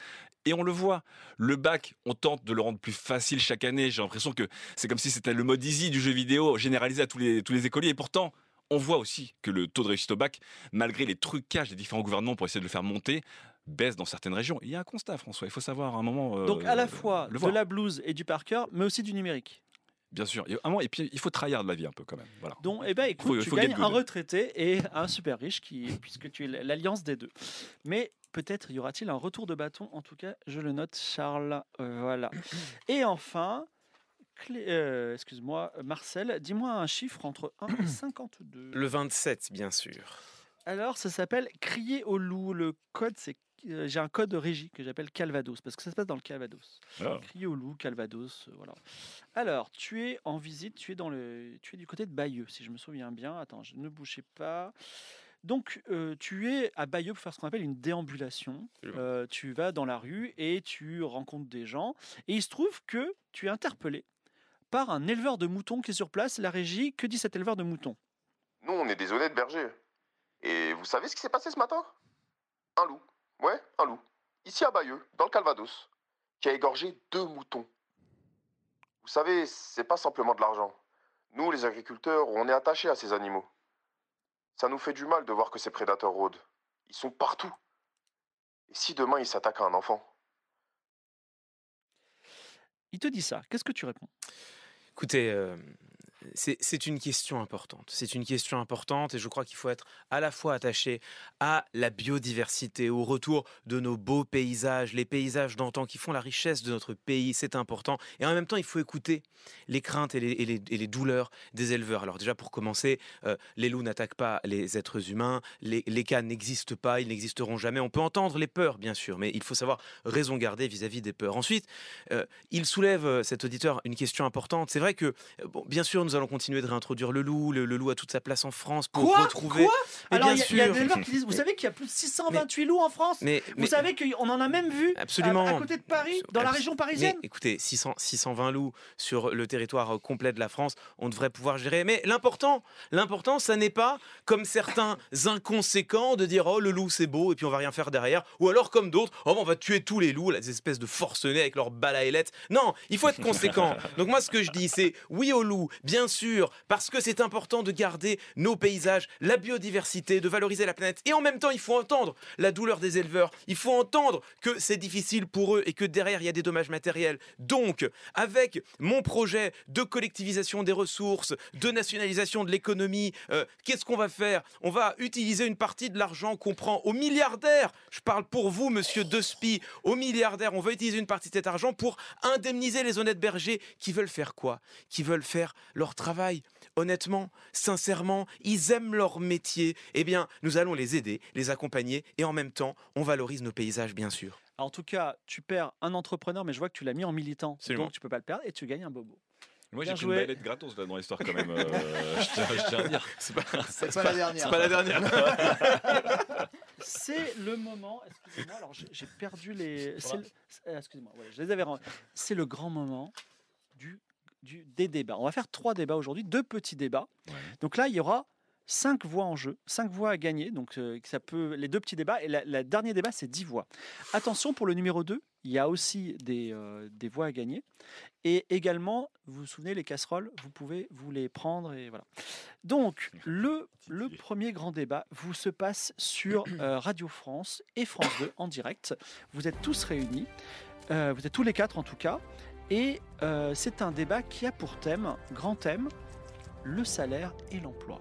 Et on le voit. Le bac, on tente de le rendre plus facile chaque année. J'ai l'impression que c'est comme si c'était le mode easy du jeu vidéo généralisé à tous les, tous les écoliers. Et pourtant, on voit aussi que le taux de réussite au bac, malgré les trucages des différents gouvernements pour essayer de le faire monter, baisse dans certaines régions. Il y a un constat, François. Il faut savoir à un moment. euh, Donc à la fois le de la blouse et du par cœur, mais aussi du numérique. Bien sûr. Et, et puis, il faut tryhard de la vie un peu quand même. Voilà. Donc, eh ben, écoute, Faut- tu faut gagnes get un retraité et un super riche, qui, puisque tu es l'alliance des deux. Mais peut-être y aura-t-il un retour de bâton. En tout cas, je le note, Charles. Euh, voilà. Et enfin, Clé- euh, excuse-moi, Marcel, dis-moi un chiffre entre 1 et 52. Le 27, bien sûr. Alors, ça s'appelle Crier au loup. Le code, c'est. J'ai un code de régie que j'appelle Calvados, parce que ça se passe dans le Calvados. Crier au loup, Calvados, euh, voilà. Alors, tu es en visite, tu es, dans le, tu es du côté de Bayeux, si je me souviens bien. Attends, je ne bougez pas. Donc, euh, tu es à Bayeux pour faire ce qu'on appelle une déambulation. Euh, tu vas dans la rue et tu rencontres des gens. Et il se trouve que tu es interpellé par un éleveur de moutons qui est sur place. La régie, que dit cet éleveur de moutons? Nous, on est des honnêtes bergers. Et vous savez ce qui s'est passé ce matin? Un loup. Ouais, un loup. Ici à Bayeux, dans le Calvados, qui a égorgé deux moutons. Vous savez, c'est pas simplement de l'argent. Nous, les agriculteurs, on est attachés à ces animaux. Ça nous fait du mal de voir que ces prédateurs rôdent. Ils sont partout. Et si demain ils s'attaquent à un enfant? Il te dit ça. Qu'est-ce que tu réponds? Écoutez, euh, C'est une question importante. C'est une question importante et je crois qu'il faut être à la fois attaché à la biodiversité, au retour de nos beaux paysages, les paysages d'antan qui font la richesse de notre pays, c'est important. Et en même temps, il faut écouter les craintes et les, douleurs des éleveurs. Alors déjà, pour commencer, euh, les loups n'attaquent pas les êtres humains, les, cas n'existent pas, ils n'existeront jamais. On peut entendre les peurs, bien sûr, mais il faut savoir raison garder vis-à-vis des peurs. Ensuite, euh, il soulève, euh, cet auditeur, une question importante. C'est vrai que, bien sûr, nous allons continuer de réintroduire le loup. Le, le loup a toute sa place en France pour Quoi retrouver. Quoi Mais Alors, il y a- y, des éleveurs qui disent Vous savez qu'il y a plus de 628 loups en France Mais, Vous mais- savez qu'on en a même vu à- Absolument. à, côté de Paris, dans la région parisienne écoutez, 600, 620 loups sur le territoire euh, complet de la France, on devrait pouvoir gérer. Mais l'important, l'important, ça n'est pas comme certains inconséquents de dire oh le loup c'est beau et puis on va rien faire derrière, ou alors comme d'autres oh on va tuer tous les loups, les espèces de forcenés avec leurs ailettes. Non, il faut être conséquent. Donc moi ce que je dis c'est oui au loup, bien sûr, parce que c'est important de garder nos paysages, la biodiversité, de valoriser la planète. Et en même temps, il faut entendre la douleur des éleveurs. Il faut entendre que c'est difficile pour eux et que derrière, il y a des dommages matériels. Donc, avec mon projet de collectivisation des ressources, de nationalisation de l'économie, euh, qu'est-ce qu'on va faire? On va utiliser une partie de l'argent qu'on prend aux milliardaires. Je parle pour vous, monsieur Despy, aux milliardaires. On va utiliser une partie de cet argent pour indemniser les honnêtes bergers qui veulent faire quoi? Qui veulent faire leur travail honnêtement, sincèrement, ils aiment leur métier, eh bien, nous allons les aider, les accompagner et en même temps, on valorise nos paysages, bien sûr. En tout cas, tu perds un entrepreneur, mais je vois que tu l'as mis en militant. Absolument. Donc tu peux pas le perdre et tu gagnes un bobo. Moi, j'ai pris joué. une baguette gratos là, dans l'histoire quand même. euh, je, tiens, je tiens à dire. C'est pas, C'est pas la dernière. c'est pas la dernière. C'est le moment. Excusez-moi, alors j'ai j'ai perdu les. euh, Excusez-moi, voilà, je les avais. ren- C'est le grand moment du, du, des débats. On va faire trois débats aujourd'hui, deux petits débats. Ouais. Donc là, il y aura cinq voix en jeu, cinq voix à gagner. Donc euh, ça peut les deux petits débats et le dernier débat c'est 10 voix. Attention pour le numéro 2, il y a aussi des, euh, des voix à gagner et également vous vous souvenez les casseroles, vous pouvez vous les prendre et voilà. Donc le le premier grand débat vous se passe sur euh, Radio France et France 2 en direct. Vous êtes tous réunis, vous êtes tous les quatre en tout cas et euh, c'est un débat qui a pour thème, grand thème, le salaire et l'emploi.